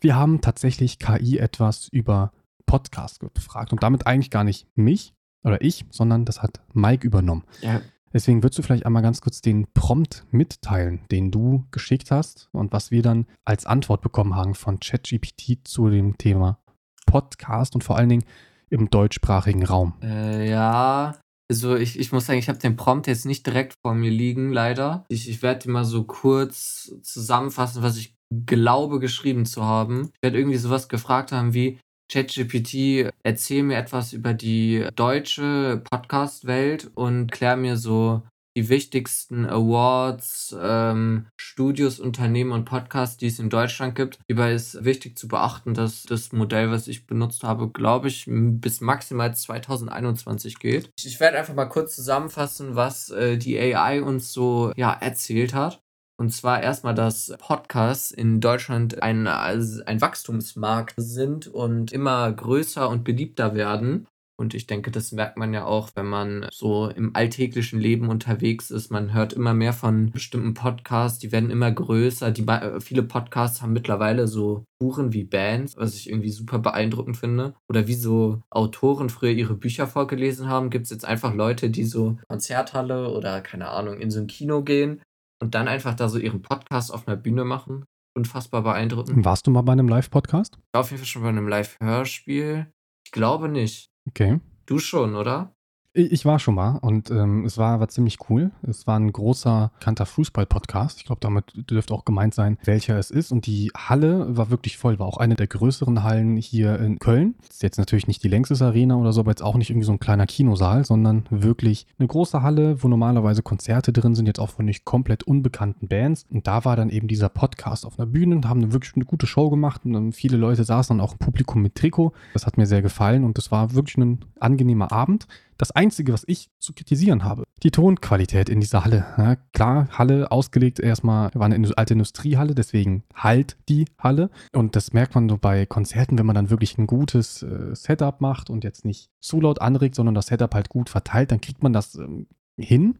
Wir haben tatsächlich KI etwas über Podcast gefragt und damit eigentlich gar nicht mich oder ich, sondern das hat Mike übernommen. Ja, Deswegen würdest du vielleicht einmal ganz kurz den Prompt mitteilen, den du geschickt hast und was wir dann als Antwort bekommen haben von ChatGPT zu dem Thema Podcast und vor allen Dingen im deutschsprachigen Raum. Äh, ja, also ich, ich muss sagen, ich habe den Prompt jetzt nicht direkt vor mir liegen, leider. Ich, ich werde mal so kurz zusammenfassen, was ich glaube geschrieben zu haben. Ich werde irgendwie sowas gefragt haben wie, ChatGPT, erzähl mir etwas über die deutsche Podcast-Welt und klär mir so die wichtigsten Awards, ähm, Studios, Unternehmen und Podcasts, die es in Deutschland gibt. Hierbei ist wichtig zu beachten, dass das Modell, was ich benutzt habe, glaube ich, bis maximal 2021 geht. Ich werde einfach mal kurz zusammenfassen, was äh, die AI uns so ja, erzählt hat. Und zwar erstmal, dass Podcasts in Deutschland ein, ein Wachstumsmarkt sind und immer größer und beliebter werden. Und ich denke, das merkt man ja auch, wenn man so im alltäglichen Leben unterwegs ist. Man hört immer mehr von bestimmten Podcasts, die werden immer größer. Die, viele Podcasts haben mittlerweile so Buchen wie Bands, was ich irgendwie super beeindruckend finde. Oder wie so Autoren früher ihre Bücher vorgelesen haben, gibt es jetzt einfach Leute, die so Konzerthalle oder keine Ahnung, in so ein Kino gehen und dann einfach da so ihren Podcast auf einer Bühne machen. Unfassbar beeindruckend. Warst du mal bei einem Live-Podcast? Auf jeden Fall schon bei einem Live-Hörspiel. Ich glaube nicht. Okay. Du schon, oder? Ich war schon mal und ähm, es war, war ziemlich cool. Es war ein großer, bekannter Fußball-Podcast. Ich glaube, damit dürfte auch gemeint sein, welcher es ist. Und die Halle war wirklich voll, war auch eine der größeren Hallen hier in Köln. Ist jetzt natürlich nicht die längstes Arena oder so, aber jetzt auch nicht irgendwie so ein kleiner Kinosaal, sondern wirklich eine große Halle, wo normalerweise Konzerte drin sind, jetzt auch von nicht komplett unbekannten Bands. Und da war dann eben dieser Podcast auf einer Bühne und haben wirklich eine gute Show gemacht. Und dann viele Leute saßen dann auch im Publikum mit Trikot. Das hat mir sehr gefallen und das war wirklich ein angenehmer Abend. Das Einzige, was ich zu kritisieren habe, die Tonqualität in dieser Halle. Ja, klar, Halle ausgelegt erstmal, war eine alte Industriehalle, deswegen halt die Halle. Und das merkt man so bei Konzerten, wenn man dann wirklich ein gutes äh, Setup macht und jetzt nicht zu laut anregt, sondern das Setup halt gut verteilt, dann kriegt man das ähm, hin.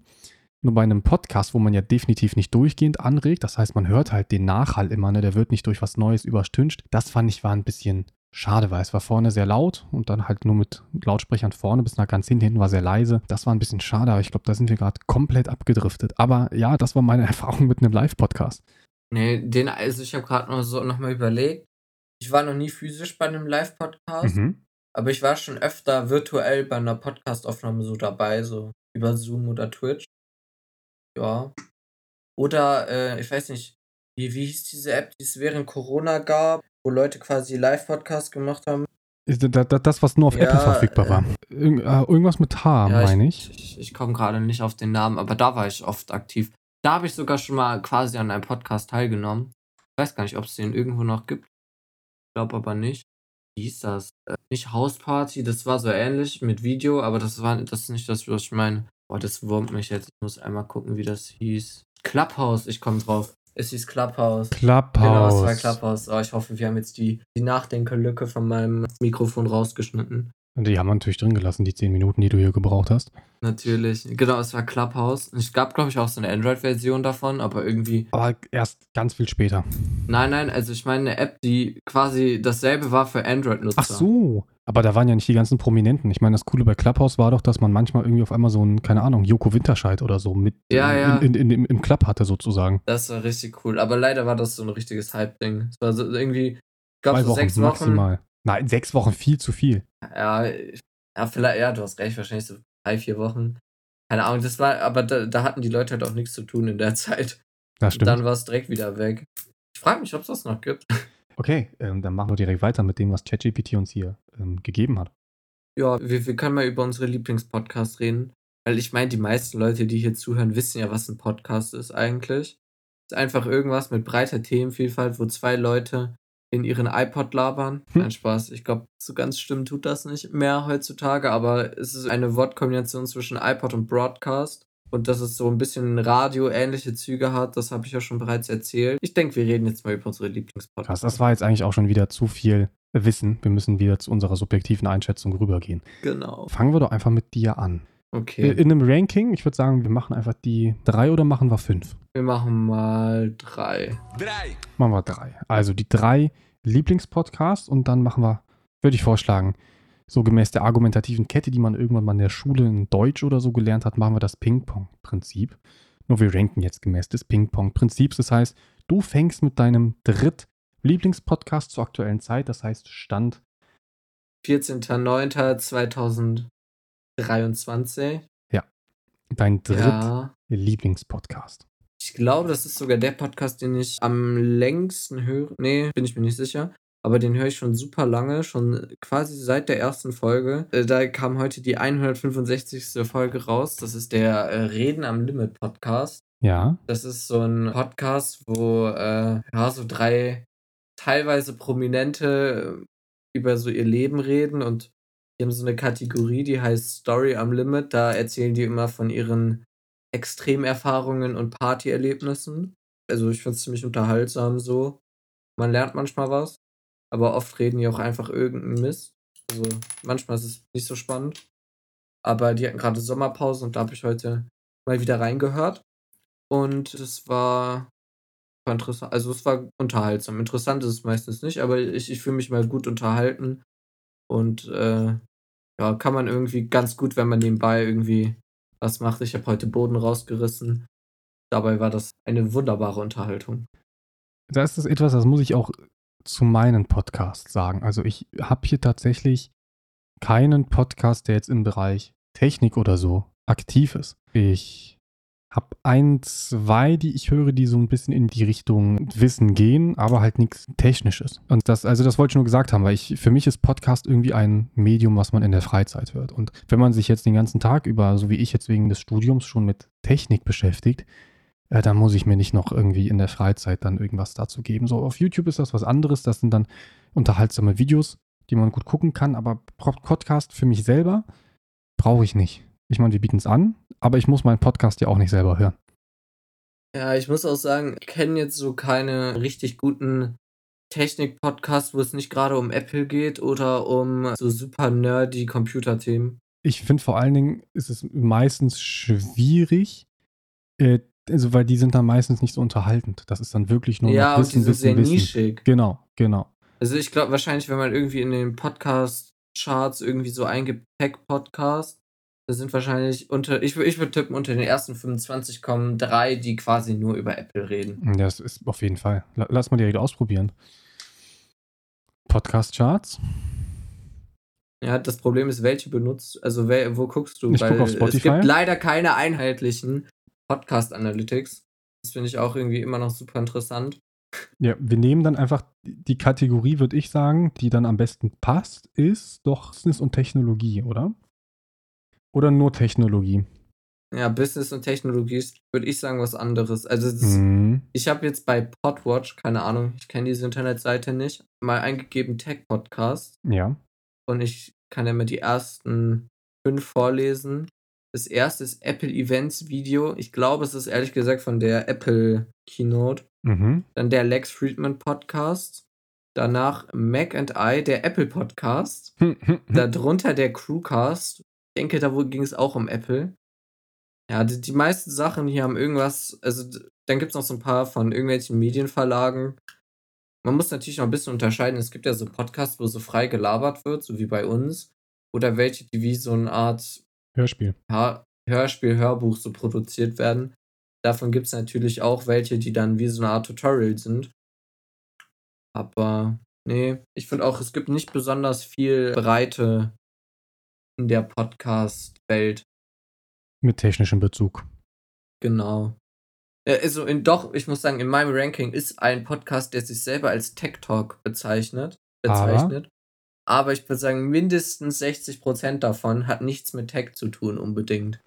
Nur bei einem Podcast, wo man ja definitiv nicht durchgehend anregt, das heißt, man hört halt den Nachhall immer, ne? der wird nicht durch was Neues überstüncht. Das fand ich war ein bisschen schade, weil es war vorne sehr laut und dann halt nur mit Lautsprechern vorne bis nach ganz hinten, hinten war sehr leise. Das war ein bisschen schade, aber ich glaube, da sind wir gerade komplett abgedriftet. Aber ja, das war meine Erfahrung mit einem Live-Podcast. Nee, den, also ich habe gerade noch so nochmal überlegt. Ich war noch nie physisch bei einem Live-Podcast, Mhm. aber ich war schon öfter virtuell bei einer Podcast-Aufnahme so dabei, so über Zoom oder Twitch. Ja. Oder, äh, ich weiß nicht, wie, wie hieß diese App, die es während Corona gab, wo Leute quasi Live-Podcasts gemacht haben? Das, was nur auf Ja, Apple verfügbar war. Irgend, äh, irgendwas mit H, Ja, meine ich. Ich, ich, ich komme gerade nicht auf den Namen, aber da war ich oft aktiv. Da habe ich sogar schon mal quasi an einem Podcast teilgenommen. Ich weiß gar nicht, ob es den irgendwo noch gibt. Ich glaube aber nicht. Wie hieß das? Äh, nicht Hausparty, das war so ähnlich mit Video, aber das war das ist nicht das, was ich meine. Boah, das wurmt mich jetzt. Ich muss einmal gucken, wie das hieß. Clubhouse, ich komme drauf. Es hieß Clubhouse. Genau, es Clubhouse. war Clubhouse. Oh, ich hoffe, wir haben jetzt die, die Nachdenkerlücke von meinem Mikrofon rausgeschnitten. Die haben wir natürlich drin gelassen, die 10 Minuten, die du hier gebraucht hast. Natürlich. Genau, es war Clubhouse. Es gab, glaube ich, auch so eine Android-Version davon, aber irgendwie. Aber erst ganz viel später. Nein, nein, also ich meine eine App, die quasi dasselbe war für Android-Nutzer. Ach so. Aber da waren ja nicht die ganzen Prominenten. Ich meine, das Coole bei Clubhouse war doch, dass man manchmal irgendwie auf einmal so ein, keine Ahnung, Joko Winterscheid oder so mit Ja, in, ja. In, in, im, im Club hatte sozusagen. Das war richtig cool. Aber leider war das so ein richtiges Hype-Ding. Es war so irgendwie, glaube, Zwei so Wochen sechs Wochen. maximal. Nein, sechs Wochen viel zu viel. Ja, ja, vielleicht, ja, du hast recht, wahrscheinlich so drei, vier Wochen. Keine Ahnung, das war, aber da, da hatten die Leute halt auch nichts zu tun in der Zeit. Das stimmt. Dann war es direkt wieder weg. Ich frage mich, ob es das noch gibt. okay, ähm, dann machen wir direkt weiter mit dem, was ChatGPT uns hier ähm, gegeben hat. Ja, wir, wir können mal über unsere Lieblingspodcasts reden. Weil ich meine, die meisten Leute, die hier zuhören, wissen ja, was ein Podcast ist eigentlich. Es ist einfach irgendwas mit breiter Themenvielfalt, wo zwei Leute in ihren iPod labern. Hm. Nein, Spaß. Ich glaube, so ganz stimmen tut das nicht mehr heutzutage, aber es ist eine Wortkombination zwischen iPod und Broadcast. Und dass es so ein bisschen radioähnliche Züge hat, das habe ich ja schon bereits erzählt. Ich denke, wir reden jetzt mal über unsere Lieblingspodcasts. das war jetzt eigentlich auch schon wieder zu viel Wissen. Wir müssen wieder zu unserer subjektiven Einschätzung rübergehen. Genau. Fangen wir doch einfach mit dir an. Okay. In einem Ranking, ich würde sagen, wir machen einfach die drei oder machen wir fünf? Wir machen mal drei. Drei. Machen wir drei. Also die drei Lieblingspodcasts und dann machen wir, würde ich vorschlagen, so gemäß der argumentativen Kette, die man irgendwann mal in der Schule in Deutsch oder so gelernt hat, machen wir das Ping-Pong-Prinzip. Nur wir ranken jetzt gemäß des Ping-Pong-Prinzips. Das heißt, du fängst mit deinem Dritt-Lieblingspodcast zur aktuellen Zeit, das heißt Stand 14.09.2023. dein Ja. Dritt-Lieblingspodcast. Ich glaube, das ist sogar der Podcast, den ich am längsten höre. Nee, bin ich mir nicht sicher. Aber den höre ich schon super lange, schon quasi seit der ersten Folge. Äh, Da kam heute die 165. Folge raus. Das ist der äh, Reden am Limit Podcast. Ja, Das ist so ein Podcast, wo äh, ja, so drei teilweise Prominente über so ihr Leben reden und die haben so eine Kategorie, die heißt Story am Limit. Da erzählen die immer von ihren Extremerfahrungen und Partyerlebnissen. Also ich finde es ziemlich unterhaltsam so. Man lernt manchmal was, aber oft reden die auch einfach irgendeinen Mist. Also manchmal ist es nicht so spannend. Aber die hatten gerade Sommerpause und da habe ich heute mal wieder reingehört. Und es war, interessant. Also es war unterhaltsam. Interessant ist es meistens nicht, aber ich, ich fühle mich mal gut unterhalten. Und äh, ja, kann man irgendwie ganz gut, wenn man nebenbei irgendwie was macht. Ich habe heute Boden rausgerissen. Dabei war das eine wunderbare Unterhaltung. das ist etwas, das muss ich auch zu meinen Podcasts sagen. Also ich habe hier tatsächlich keinen Podcast, der jetzt im Bereich Technik oder so aktiv ist. Ich habe ein, zwei, die ich höre, die so ein bisschen in die Richtung Wissen gehen, aber halt nichts Technisches. Und das, also das wollte ich nur gesagt haben, weil ich, für mich ist Podcast irgendwie ein Medium, was man in der Freizeit hört. Und wenn man sich jetzt den ganzen Tag über, so wie ich jetzt wegen des Studiums schon mit Technik beschäftigt, äh, dann muss ich mir nicht noch irgendwie in der Freizeit dann irgendwas dazu geben. So auf YouTube ist das was anderes. Das sind dann unterhaltsame Videos, die man gut gucken kann. Aber Podcast für mich selber brauche ich nicht. Ich meine, wir bieten es an, aber ich muss meinen Podcast ja auch nicht selber hören. Ja, ich muss auch sagen, ich kenne jetzt so keine richtig guten Technik-Podcasts, wo es nicht gerade um Apple geht oder um so super nerdy Computerthemen. Ich finde vor allen Dingen ist es meistens schwierig, äh, also weil die sind dann meistens nicht so unterhaltend. Das ist dann wirklich nur ja, noch und die sind sehr Wissen. nischig. Genau, genau. Also ich glaube wahrscheinlich, wenn man irgendwie in den Podcast-Charts irgendwie so eingibt, Tech-Podcast, da sind wahrscheinlich unter, ich, ich würde tippen, unter den ersten 25 kommen drei, die quasi nur über Apple reden. Das ist auf jeden Fall. La- Lass mal direkt ausprobieren. Podcast-Charts. Ja, das Problem ist, welche benutzt, also wel, wo guckst du? Ich guck auf es Spotify. gibt leider keine einheitlichen Podcast-Analytics. Das finde ich auch irgendwie immer noch super interessant. Ja, wir nehmen dann einfach die Kategorie, würde ich sagen, die dann am besten passt, ist doch Business und Technologie, oder? Oder nur Technologie? Ja, Business und Technologie ist, würde ich sagen, was anderes. Also das, Mhm. ich habe jetzt bei Podwatch, keine Ahnung, ich kenne diese Internetseite nicht, mal eingegeben Tech-Podcast. Ja. und ich kann ja mal die ersten fünf vorlesen. Das erste ist Apple Events Video. Ich glaube, es ist ehrlich gesagt von der Apple Keynote. Mhm. Dann der Lex Friedman Podcast. Danach Mac and I, der Apple Podcast. Hm, hm, hm. Darunter der Crewcast. Ich denke, da ging es auch um Apple. Ja, die, die meisten Sachen hier haben irgendwas, also dann gibt es noch so ein paar von irgendwelchen Medienverlagen. Man muss natürlich noch ein bisschen unterscheiden. Es gibt ja so Podcasts, wo so frei gelabert wird, so wie bei uns. Oder welche, die wie so eine Art Hörspiel. ja, Hörspiel, Hörbuch so produziert werden. Davon gibt es natürlich auch welche, die dann wie so eine Art Tutorial sind. Aber nee, ich finde auch, es gibt nicht besonders viel Breite in der Podcast-Welt. Mit technischem Bezug. Genau. Also in, doch, ich muss sagen, in meinem Ranking ist ein Podcast, der sich selber als Tech Talk bezeichnet. Aber? bezeichnet. Aber ich würde sagen, mindestens 60% davon hat nichts mit Tech zu tun, unbedingt.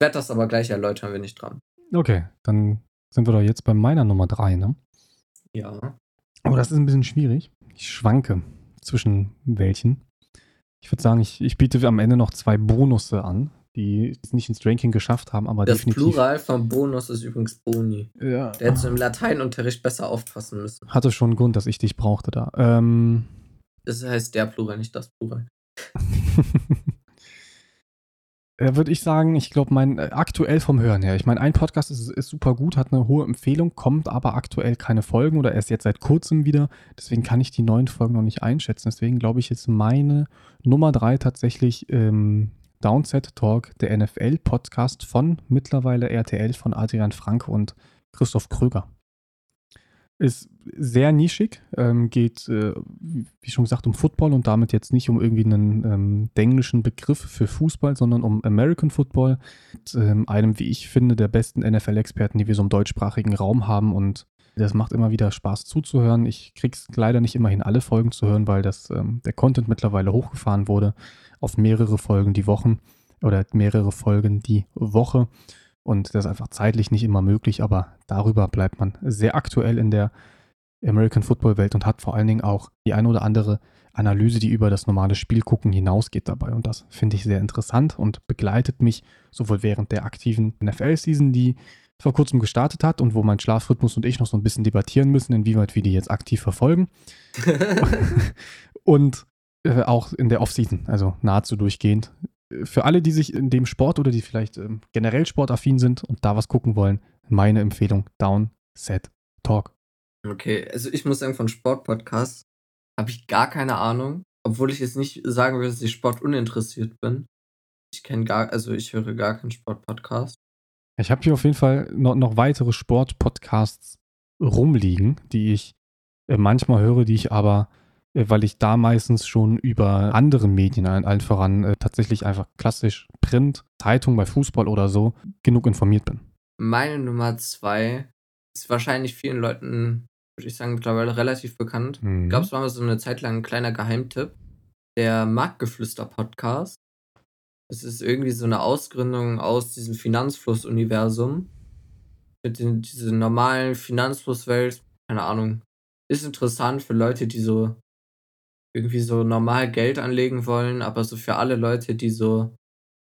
werde das aber gleich erläutern, wenn ich dran. Okay, dann sind wir doch jetzt bei meiner Nummer 3, ne? Ja. Aber das ist ein bisschen schwierig. Ich schwanke zwischen welchen. Ich würde sagen, ich, ich biete am Ende noch zwei Bonusse an, die es nicht ins Ranking geschafft haben, aber Das definitiv. Plural von Bonus ist übrigens Boni. Ja, Der hätte im Lateinunterricht besser aufpassen müssen. hatte schon einen Grund, dass ich dich brauchte da. Ähm, Das heißt der Plural, nicht das Plural. Äh, Würde ich sagen, ich glaube, mein äh, aktuell vom Hören her. Ich meine, ein Podcast ist, ist super gut, hat eine hohe Empfehlung, kommt aber aktuell keine Folgen oder erst jetzt seit kurzem wieder. Deswegen kann ich die neuen Folgen noch nicht einschätzen. Deswegen glaube ich, ist meine Nummer drei tatsächlich ähm, Downset Talk, der NFL-Podcast von mittlerweile RTL von Adrian Franke und Christoph Kröger. Ist sehr nischig, ähm, geht, äh, wie schon gesagt, um Football und damit jetzt nicht um irgendwie einen ähm, englischen Begriff für Fußball, sondern um American Football. Mit, ähm, einem, wie ich finde, der besten NFL-Experten, die wir so im deutschsprachigen Raum haben. Und das macht immer wieder Spaß zuzuhören. Ich krieg's leider nicht immerhin alle Folgen zu hören, weil das, ähm, der Content mittlerweile hochgefahren wurde auf mehrere Folgen die Wochen oder mehrere Folgen die Woche. Und das ist einfach zeitlich nicht immer möglich, aber darüber bleibt man sehr aktuell in der American Football Welt und hat vor allen Dingen auch die eine oder andere Analyse, die über das normale Spielgucken hinausgeht dabei. Und das finde ich sehr interessant und begleitet mich sowohl während der aktiven NFL-Season, die vor kurzem gestartet hat und wo mein Schlafrhythmus und ich noch so ein bisschen debattieren müssen, inwieweit wir die jetzt aktiv verfolgen. und äh, auch in der Offseason, also nahezu durchgehend. Für alle, die sich in dem Sport oder die vielleicht ähm, generell sportaffin sind und da was gucken wollen, meine Empfehlung: Down, Set, Talk. Okay, also ich muss sagen, von Sportpodcasts habe ich gar keine Ahnung. Obwohl ich jetzt nicht sagen würde, dass ich sportuninteressiert bin. Ich kenne gar, also ich höre gar keinen Sportpodcast. Ich habe hier auf jeden Fall noch, noch weitere Sport-Podcasts rumliegen, die ich äh, manchmal höre, die ich aber, weil ich da meistens schon über andere Medien, allen, voran äh, tatsächlich einfach klassisch Print, Zeitung bei Fußball oder so, genug informiert bin. Meine Nummer zwei ist wahrscheinlich vielen Leuten, würde ich sagen, mittlerweile relativ bekannt. Mhm. Glaube, es mal so eine Zeit lang ein kleiner Geheimtipp. Der Marktgeflüster-Podcast. Es ist irgendwie so eine Ausgründung aus diesem Finanzfluss-Universum. Mit den, diese normalen Finanzflusswelt, keine Ahnung. Ist interessant für Leute, die so irgendwie so normal Geld anlegen wollen, aber so für alle Leute, die so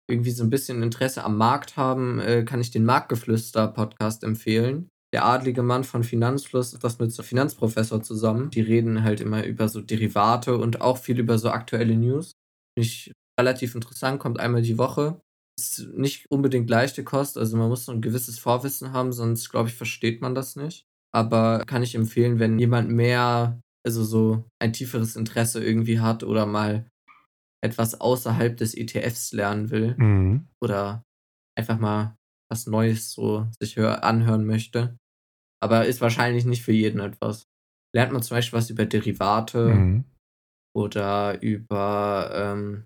irgendwie so ein bisschen Interesse am Markt haben, äh, kann ich den Marktgeflüster-Podcast empfehlen. Der adlige Mann von Finanzfluss das mit so Finanzprofessor zusammen. Die reden halt immer über so Derivate und auch viel über so aktuelle News. Finde ich relativ interessant, kommt einmal die Woche. Ist nicht unbedingt leichte Kost, also man muss so ein gewisses Vorwissen haben, sonst glaube ich, versteht man das nicht. Aber kann ich empfehlen, wenn jemand mehr, also so ein tieferes Interesse irgendwie hat oder mal etwas außerhalb des ETFs lernen will Mhm. oder einfach mal was Neues so sich hör anhören möchte. Aber ist wahrscheinlich nicht für jeden etwas. Lernt man zum Beispiel was über Derivate Mhm. oder über ähm,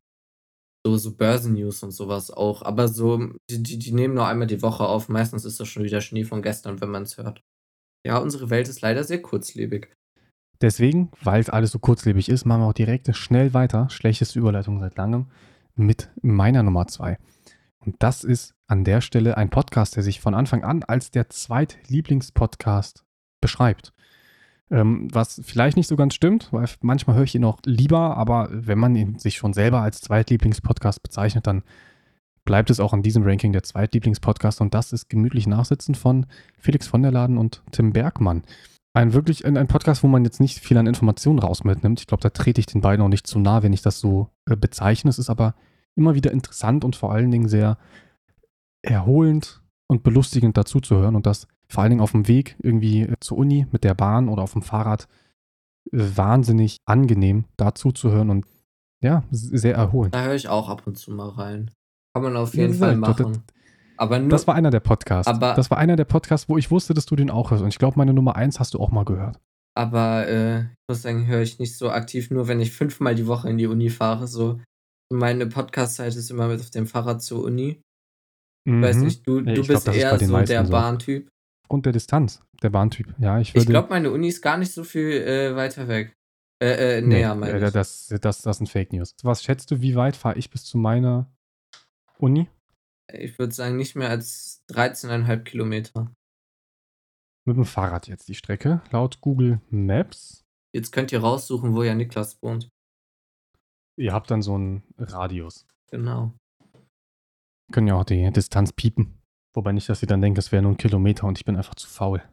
so, so Börsennews und sowas auch. Aber so, die, die, die nehmen nur einmal die Woche auf. Meistens ist das schon wieder Schnee von gestern, wenn man es hört. Ja, unsere Welt ist leider sehr kurzlebig. Deswegen, weil es alles so kurzlebig ist, machen wir auch direkt schnell weiter. Schlechteste Überleitung seit langem mit meiner Nummer zwei. Und das ist an der Stelle ein Podcast, der sich von Anfang an als der zweitlieblingspodcast beschreibt. Ähm, was vielleicht nicht so ganz stimmt, weil manchmal höre ich ihn auch lieber, aber wenn man ihn sich schon selber als Zweitlieblingspodcast bezeichnet, dann bleibt es auch an diesem Ranking der Zweitlieblingspodcast und das ist Gemütlich Nachsitzen von Felix von der Laden und Tim Bergmann. Ein wirklich ein, ein Podcast, wo man jetzt nicht viel an Informationen raus mitnimmt. Ich glaube, da trete ich den beiden auch nicht zu nah, wenn ich das so äh, bezeichne. Es ist aber immer wieder interessant und vor allen Dingen sehr erholend und belustigend dazu zu hören und das vor allen Dingen auf dem Weg irgendwie äh, zur Uni mit der Bahn oder auf dem Fahrrad äh, wahnsinnig angenehm dazu zu hören und ja, sehr erholend. Da höre ich auch ab und zu mal rein. Kann man auf Ja, jeden wie Fall machen. Aber nur, Das war einer der Podcasts. Aber- das war einer der Podcasts, wo ich wusste, dass du den auch hörst. Und ich glaube, meine Nummer eins hast du auch mal gehört. aber äh, ich muss sagen, höre ich nicht so aktiv, nur wenn ich fünfmal die Woche in die Uni fahre. So, meine Podcast-Zeit ist immer mit auf dem Fahrrad zur Uni. Ich weiß Mhm. nicht, du, Ja, du glaub, bist ist eher so der. Bahntyp. Aufgrund der Distanz, der Bahntyp. Ja, ich. Ich glaube, meine Uni ist gar nicht so viel äh, weiter weg. Äh, äh, nee, näher, meine äh, ich. das, das, das sind Fake News. Was schätzt du, wie weit fahre ich bis zu meiner Uni? Ich würde sagen, nicht mehr als 13,5 Kilometer. Mit dem Fahrrad jetzt die Strecke. Laut Google Maps. Jetzt könnt ihr raussuchen, wo ja Niklas wohnt. Ihr habt dann so einen Radius. Genau. Können ja auch die Distanz piepen. Wobei nicht, dass ihr dann denkt, es wäre nur ein Kilometer und ich bin einfach zu faul.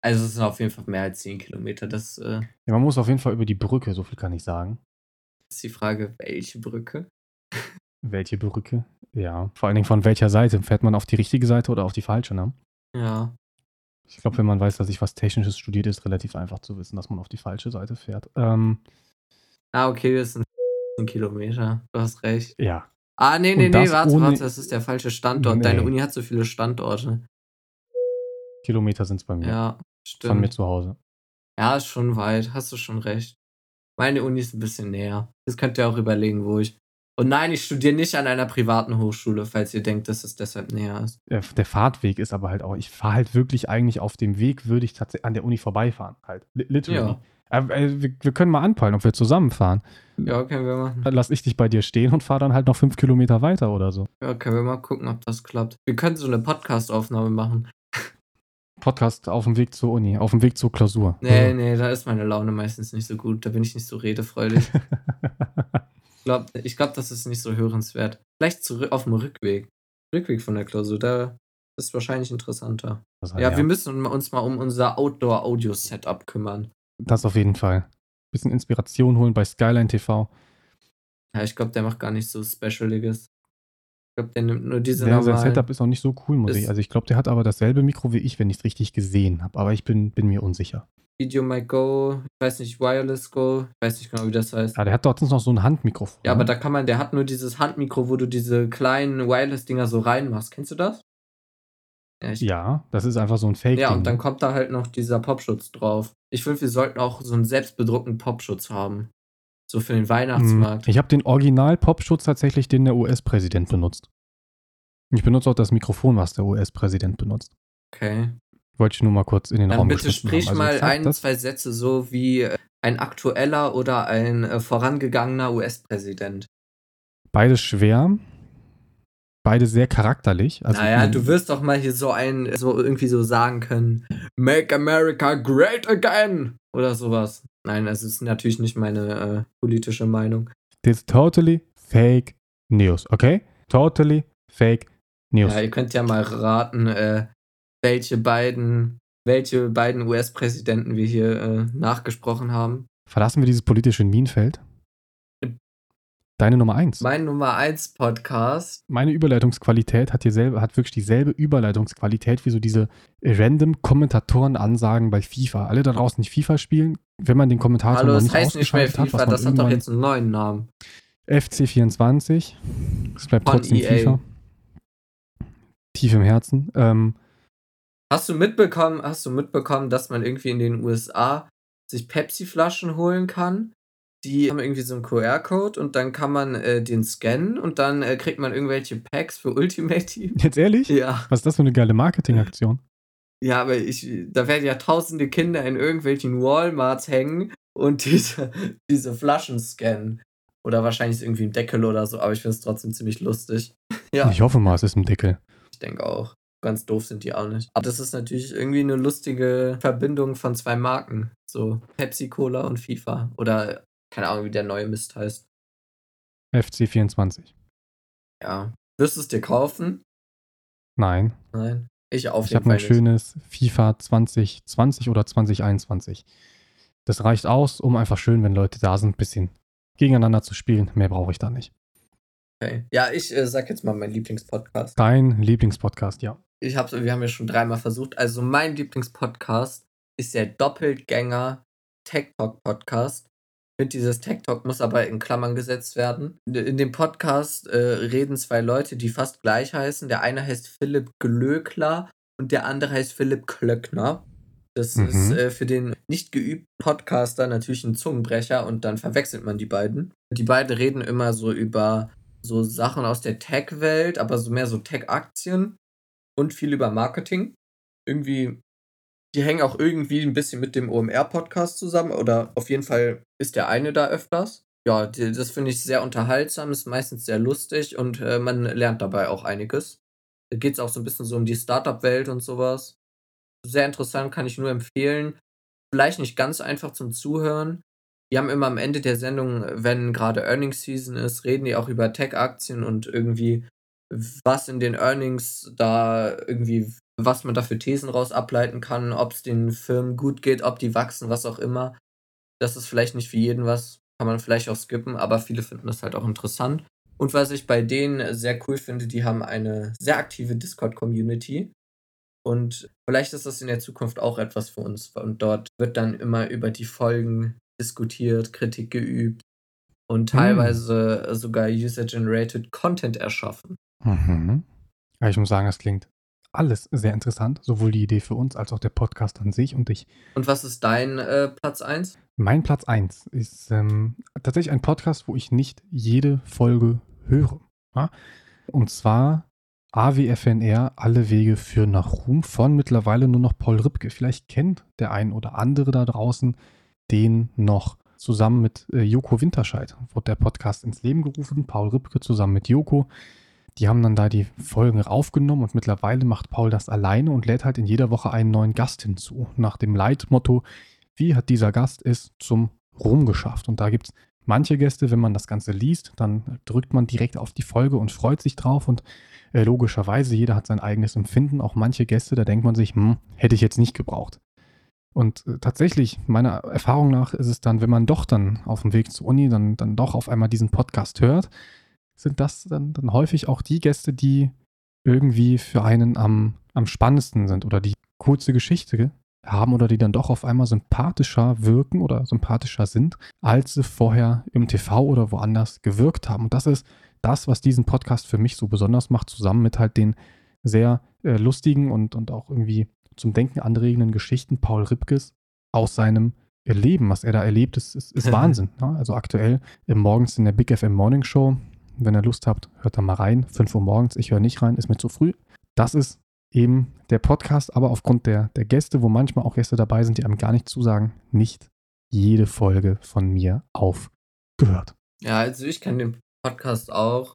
Also es sind auf jeden Fall mehr als 10 Kilometer. Das äh, Ja, man muss auf jeden Fall über die Brücke, so viel kann ich sagen. ist die Frage, welche Brücke? Welche Brücke? Ja. Vor allen Dingen von welcher Seite? Fährt man auf die richtige Seite oder auf die falsche, ne? Ja. Ich glaube, wenn man weiß, dass ich was Technisches studiert, ist relativ einfach zu wissen, dass man auf die falsche Seite fährt. Ähm, Ah, okay, das sind 10 Kilometer. Du hast recht. ja. Ah, nee, nee, nee, das warte, ohne- warte, das ist der falsche Standort. Deine Nee. Uni hat so viele Standorte. Kilometer sind es bei mir. Ja, von mir stimmt. zu Hause. Ja, ist schon weit, hast du schon recht. Meine Uni ist ein bisschen näher. Jetzt könnt ihr auch überlegen, wo ich. Und nein, ich studiere nicht an einer privaten Hochschule, falls ihr denkt, dass es deshalb näher ist. Der, der Fahrtweg ist aber halt auch, ich fahre halt wirklich eigentlich auf dem Weg, würde ich tatsächlich an der Uni vorbeifahren. Halt. Li- Literally. Ja. Aber, äh, wir, wir können mal anpeilen, ob wir zusammenfahren. Ja, können wir machen. Dann lass ich dich bei dir stehen und fahre dann halt noch fünf Kilometer weiter oder so. Ja, können wir mal gucken, ob das klappt. Wir können so eine Podcast-Aufnahme machen. Podcast auf dem Weg zur Uni, auf dem Weg zur Klausur. Nee, nee, da ist meine Laune meistens nicht so gut. Da bin ich nicht so redefreudig. Ich glaube, ich glaub, das ist nicht so hörenswert. Vielleicht zurück auf dem Rückweg. Rückweg von der Klausur, da ist wahrscheinlich interessanter. Das, Ja, wir müssen uns mal um unser Outdoor-Audio-Setup kümmern. das auf jeden Fall. Bisschen Inspiration holen bei Skyline TV. Ja, ich glaube, der macht gar nicht so Specialiges. Ich glaube, der nimmt nur diese Der, sein. Setup ist auch nicht so cool, muss ich. Also ich glaube, der hat aber dasselbe Mikro wie ich, wenn ich es richtig gesehen habe. Aber ich bin, bin mir unsicher. Video My Go, ich weiß nicht, Wireless Go, ich weiß nicht genau, wie das heißt. Ja, der hat dort noch so ein Handmikrofon. Ja, aber ne? da kann man, der hat nur dieses Handmikro, wo du diese kleinen Wireless-Dinger so reinmachst. Kennst du das? Ja, Ja, das ist einfach so ein Fake. ja, und dann kommt da halt noch dieser Popschutz drauf. Ich finde, wir sollten auch so einen selbstbedruckten Popschutz haben. So für den Weihnachtsmarkt. Hm, Ich habe den Original-Popschutz tatsächlich, den der US-Präsident benutzt. Ich benutze auch das Mikrofon, was der US-Präsident benutzt. Okay. Wollte ich nur mal kurz in den Dann Raum bitte sprich haben. mal ein, das, zwei Sätze so wie äh, ein aktueller oder ein äh, vorangegangener US-Präsident. Beide schwer. Beide sehr charakterlich. Also naja, du wirst doch mal hier so ein, so irgendwie so sagen können, Make America Great Again oder sowas. Nein, das ist natürlich nicht meine äh, politische Meinung. This totally fake news, okay? Totally fake news. Ja, ihr könnt ja mal raten, äh, welche beiden, welche beiden US-Präsidenten wir hier äh, nachgesprochen haben. Verlassen wir dieses politische Minenfeld. Deine Nummer eins. Mein Nummer 1 Podcast. Meine Überleitungsqualität hat, dieselbe, hat wirklich dieselbe Überleitungsqualität wie so diese random Kommentatoren-Ansagen bei FIFA. Alle da draußen, die FIFA spielen, wenn man den Kommentator Hallo, es nicht heißt nicht mehr hat, FIFA, man das hat doch jetzt einen neuen Namen. FC24. Es bleibt Von trotzdem EA. FIFA. Tief im Herzen. Ähm, Hast du mitbekommen, hast du mitbekommen, dass man irgendwie in den USA sich Pepsi-Flaschen holen kann? Die haben irgendwie so einen QR-Code und dann kann man äh, den scannen und dann äh, kriegt man irgendwelche Packs für Ultimate Team. jetzt ehrlich? Ja. Was ist das für eine geile Marketingaktion? Ja, aber ich, da werden ja tausende Kinder in irgendwelchen Walmarts hängen und diese, diese Flaschen scannen. Oder wahrscheinlich ist irgendwie ein Deckel oder so, aber ich finde es trotzdem ziemlich lustig. Ja, Ich hoffe mal, es ist ein Deckel. ich denke auch. Ganz doof sind die auch nicht. Aber das ist natürlich irgendwie eine lustige Verbindung von zwei Marken. So Pepsi Cola und FIFA. Oder keine Ahnung, wie der neue Mist heißt. FC24. Ja. Wirst du es dir kaufen? Nein. Nein. Ich auf Ich habe ein schönes FIFA 2020 oder 2021. Das reicht aus, um einfach schön, wenn Leute da sind, ein bisschen gegeneinander zu spielen. Mehr brauche ich da nicht. Okay. Ja, ich äh, sag jetzt mal meinen Lieblingspodcast. Dein Lieblingspodcast, ja. ich hab's, wir haben ja schon dreimal versucht. Also mein Lieblingspodcast ist der Doppelgänger Tech Talk Podcast. Finde, dieses Tech Talk muss aber in Klammern gesetzt werden. In- In dem Podcast äh, reden zwei Leute, die fast gleich heißen. Der eine heißt Philipp Glöckler und der andere heißt Philipp Klöckner. Das Mhm. ist äh, für den nicht geübten Podcaster natürlich ein Zungenbrecher und dann verwechselt man die beiden. Die beiden reden immer so über so Sachen aus der Tech-Welt, aber so mehr so Tech-Aktien und viel über Marketing. Irgendwie, die hängen auch irgendwie ein bisschen mit dem OMR-Podcast zusammen oder auf jeden Fall ist der eine da öfters. ja, die, das finde ich sehr unterhaltsam, ist meistens sehr lustig und äh, man lernt dabei auch einiges. Da geht es auch so ein bisschen so um die Startup-Welt und sowas. Sehr interessant, kann ich nur empfehlen. Vielleicht nicht ganz einfach zum Zuhören. Die haben immer am Ende der Sendung, wenn gerade Earnings Season ist, reden die auch über Tech-Aktien und irgendwie, was in den Earnings da irgendwie, was man da für Thesen raus ableiten kann, ob es den Firmen gut geht, ob die wachsen, was auch immer. Das ist vielleicht nicht für jeden was, kann man vielleicht auch skippen, aber viele finden das halt auch interessant. Und was ich bei denen sehr cool finde, die haben eine sehr aktive Discord-Community. Und vielleicht ist das in der Zukunft auch etwas für uns. Und dort wird dann immer über die Folgen diskutiert, Kritik geübt und hm. teilweise mhm. sogar User-Generated Content erschaffen. Mhm. Ja, ich muss sagen, das klingt alles sehr interessant, sowohl die Idee für uns als auch der Podcast an sich und ich. Und was ist dein äh, Platz 1? Mein Platz 1 ist ähm, tatsächlich ein Podcast, wo ich nicht jede Folge höre. Ja? Und zwar AWFNR, alle Wege führen nach Ruhm von mittlerweile nur noch Paul Ripke. Vielleicht kennt der ein oder andere da draußen den noch. Zusammen mit äh, Joko Winterscheid wurde der Podcast ins Leben gerufen. Paul Ripke zusammen mit Joko. Die haben dann da die Folgen aufgenommen und mittlerweile macht Paul das alleine und lädt halt in jeder Woche einen neuen Gast hinzu. Nach dem Leitmotto, wie hat dieser Gast es zum Ruhm geschafft? Und da gibt es manche Gäste, wenn man das Ganze liest, dann drückt man direkt auf die Folge und freut sich drauf und äh, logischerweise, jeder hat sein eigenes Empfinden. Auch manche Gäste, da denkt man sich, hm, hätte ich jetzt nicht gebraucht. Und äh, tatsächlich, meiner Erfahrung nach, ist es dann, wenn man doch dann auf dem Weg zur Uni dann, dann doch auf einmal diesen Podcast hört, sind das dann, dann häufig auch die Gäste, die irgendwie für einen am, am spannendsten sind oder die kurze Geschichte haben oder die dann doch auf einmal sympathischer wirken oder sympathischer sind, als sie vorher im TV oder woanders gewirkt haben. Und das ist das, was diesen Podcast für mich so besonders macht, zusammen mit halt den sehr äh, lustigen und, und auch irgendwie zum Denken anregenden Geschichten Paul Ripkes aus seinem Leben, was er da erlebt, ist, ist, ist Wahnsinn. Ne? Also aktuell im morgens in der Big FM Morning Show wenn ihr Lust habt, hört da mal rein. 5 Uhr morgens, ich höre nicht rein, ist mir zu früh. Das ist eben der Podcast, aber aufgrund der, der Gäste, wo manchmal auch Gäste dabei sind, die einem gar nicht zusagen, nicht jede Folge von mir aufgehört. Ja, also ich kenne den Podcast auch.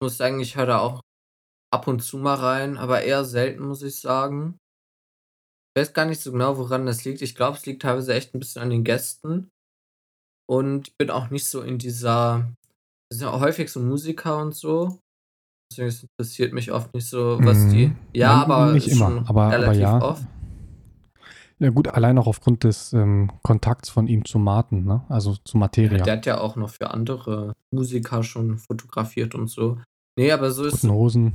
Ich muss sagen, ich höre da auch ab und zu mal rein, aber eher selten, muss ich sagen. Ich weiß gar nicht so genau, woran das liegt. Ich glaube, es liegt teilweise echt ein bisschen an den Gästen. Und ich bin auch nicht so in dieser das sind ja auch häufig so Musiker und so. Deswegen interessiert mich oft nicht so, was mhm. die. Ja, aber nicht immer, aber, aber ja. Oft. Ja, gut, allein auch aufgrund des ähm, Kontakts von ihm zu Martin, ne? Also zu Materia. Ja, der hat ja auch noch für andere Musiker schon fotografiert und so. Nee, aber so ist. Hosen.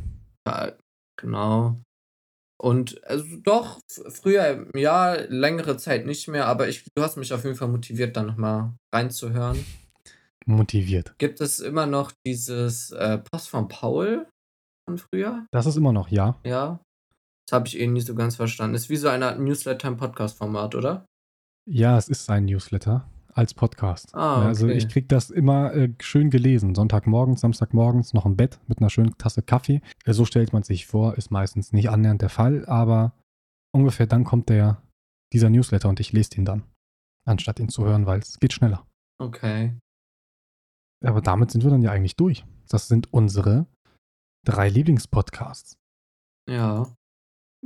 Ja, genau. Und also doch, früher, ja, längere Zeit nicht mehr, aber ich, du hast mich auf jeden Fall motiviert, da nochmal reinzuhören motiviert. Gibt es immer noch dieses äh, Post von Paul von früher? Das ist immer noch, ja. Ja. Das habe ich eh nicht so ganz verstanden. Ist wie so eine Art Newsletter im Podcast-Format, oder? Ja, es ist ein Newsletter als Podcast. Ah, okay. Also ich kriege das immer äh, schön gelesen. Sonntagmorgens, Samstagmorgens noch im Bett mit einer schönen Tasse Kaffee. Äh, so stellt man sich vor, ist meistens nicht annähernd der Fall, aber ungefähr dann kommt der, dieser Newsletter und ich lese den dann, anstatt ihn zu hören, weil es geht schneller. Okay. Aber damit sind wir dann ja eigentlich durch. Das sind unsere drei Lieblingspodcasts. Ja.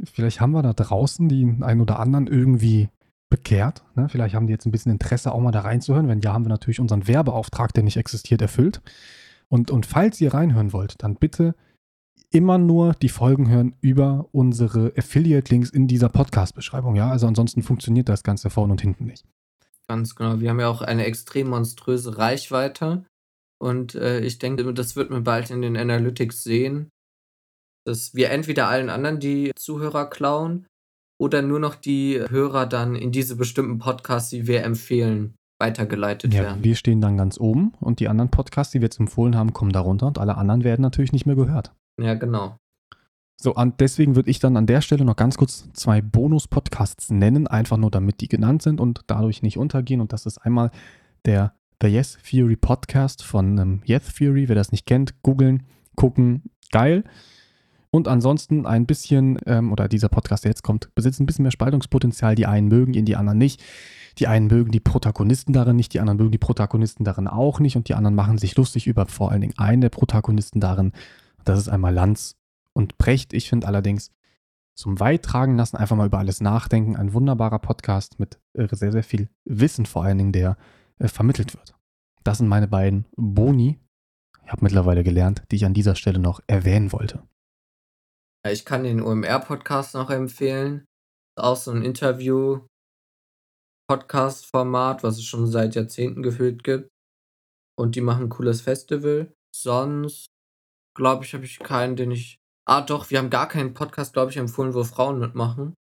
Vielleicht haben wir da draußen die einen oder anderen irgendwie bekehrt. Ne? Vielleicht haben die jetzt ein bisschen Interesse, auch mal da reinzuhören. Wenn ja, haben wir natürlich unseren Werbeauftrag, der nicht existiert, erfüllt. Und, und falls ihr reinhören wollt, dann bitte immer nur die Folgen hören über unsere Affiliate-Links in dieser Podcast-Beschreibung. Ja, also ansonsten funktioniert das Ganze vorne und hinten nicht. Ganz genau. Wir haben ja auch eine extrem monströse Reichweite. Und äh, ich denke, das wird man bald in den Analytics sehen, dass wir entweder allen anderen die Zuhörer klauen oder nur noch die Hörer dann in diese bestimmten Podcasts, die wir empfehlen, weitergeleitet ja, werden. Wir stehen dann ganz oben und die anderen Podcasts, die wir jetzt empfohlen haben, kommen darunter und alle anderen werden natürlich nicht mehr gehört. Ja, genau. So, und deswegen würde ich dann an der Stelle noch ganz kurz zwei Bonus-Podcasts nennen, einfach nur damit die genannt sind und dadurch nicht untergehen. Und das ist einmal der der Yes Theory Podcast von ähm, Yes Theory. Wer das nicht kennt, googeln, gucken, geil. Und ansonsten ein bisschen, ähm, oder dieser Podcast, der jetzt kommt, besitzt ein bisschen mehr Spaltungspotenzial. Die einen mögen ihn, die anderen nicht. Die einen mögen die Protagonisten darin nicht, die anderen mögen die Protagonisten darin auch nicht und die anderen machen sich lustig über vor allen Dingen einen der Protagonisten darin. Das ist einmal Lanz und Brecht. Ich finde allerdings zum Weittragen lassen, einfach mal über alles nachdenken. Ein wunderbarer Podcast mit äh, sehr, sehr viel Wissen vor allen Dingen, der äh, vermittelt wird. Das sind meine beiden Boni. Ich habe mittlerweile gelernt, die ich an dieser Stelle noch erwähnen wollte. Ich kann den OMR-Podcast noch empfehlen. Auch so ein Interview-Podcast-Format, was es schon seit Jahrzehnten gefühlt gibt. Und die machen ein cooles Festival. Sonst, glaube ich, habe ich keinen, den ich. Ah, doch, wir haben gar keinen Podcast, glaube ich, empfohlen, wo Frauen mitmachen.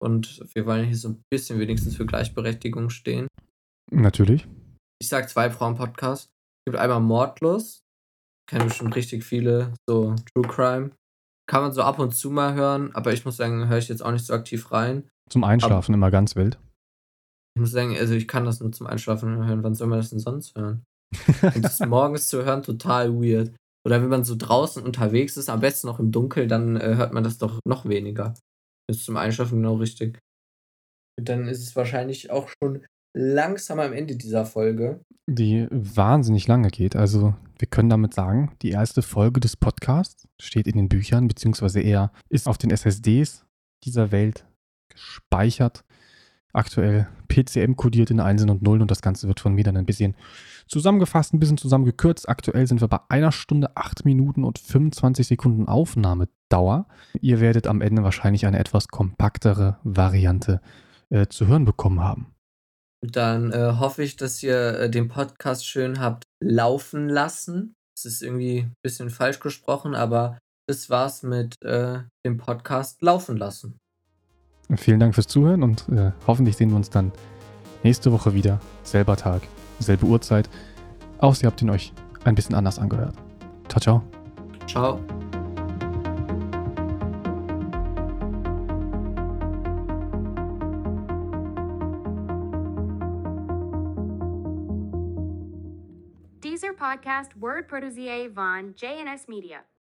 Und wir wollen hier so ein bisschen wenigstens für Gleichberechtigung stehen. Natürlich. Ich sag zwei Frauen-Podcasts. Es gibt einmal Mordlos. Kennen bestimmt richtig viele, so True Crime kann man so ab und zu mal hören, aber ich muss sagen, höre ich jetzt auch nicht so aktiv rein. Zum Einschlafen aber, immer ganz wild. Ich muss sagen, also ich kann das nur zum Einschlafen hören. Wann soll man das denn sonst hören? Und das morgens zu hören, total weird. Oder wenn man so draußen unterwegs ist, am besten noch im Dunkeln, dann äh, hört man das doch noch weniger. Ist zum Einschlafen genau richtig. Und dann ist es wahrscheinlich auch schon langsam am Ende dieser Folge. Die wahnsinnig lange geht. Also wir können damit sagen, die erste Folge des Podcasts steht in den Büchern, beziehungsweise eher ist auf den SSDs dieser Welt gespeichert. Aktuell PCM kodiert in Einsen und Nullen und das Ganze wird von mir dann ein bisschen zusammengefasst, ein bisschen zusammengekürzt. Aktuell sind wir bei einer Stunde, acht Minuten und 25 Sekunden Aufnahmedauer. Ihr werdet am Ende wahrscheinlich eine etwas kompaktere Variante äh, zu hören bekommen haben. Dann äh, hoffe ich, dass ihr äh, den Podcast schön habt laufen lassen. Es ist irgendwie ein bisschen falsch gesprochen, aber das war's mit äh, dem Podcast laufen lassen. Vielen Dank fürs Zuhören und äh, hoffentlich sehen wir uns dann nächste Woche wieder. Selber Tag, selbe Uhrzeit. Außer ihr habt ihn euch ein bisschen anders angehört. Ciao, ciao. Ciao. Podcast Word Produzier von JNS Media.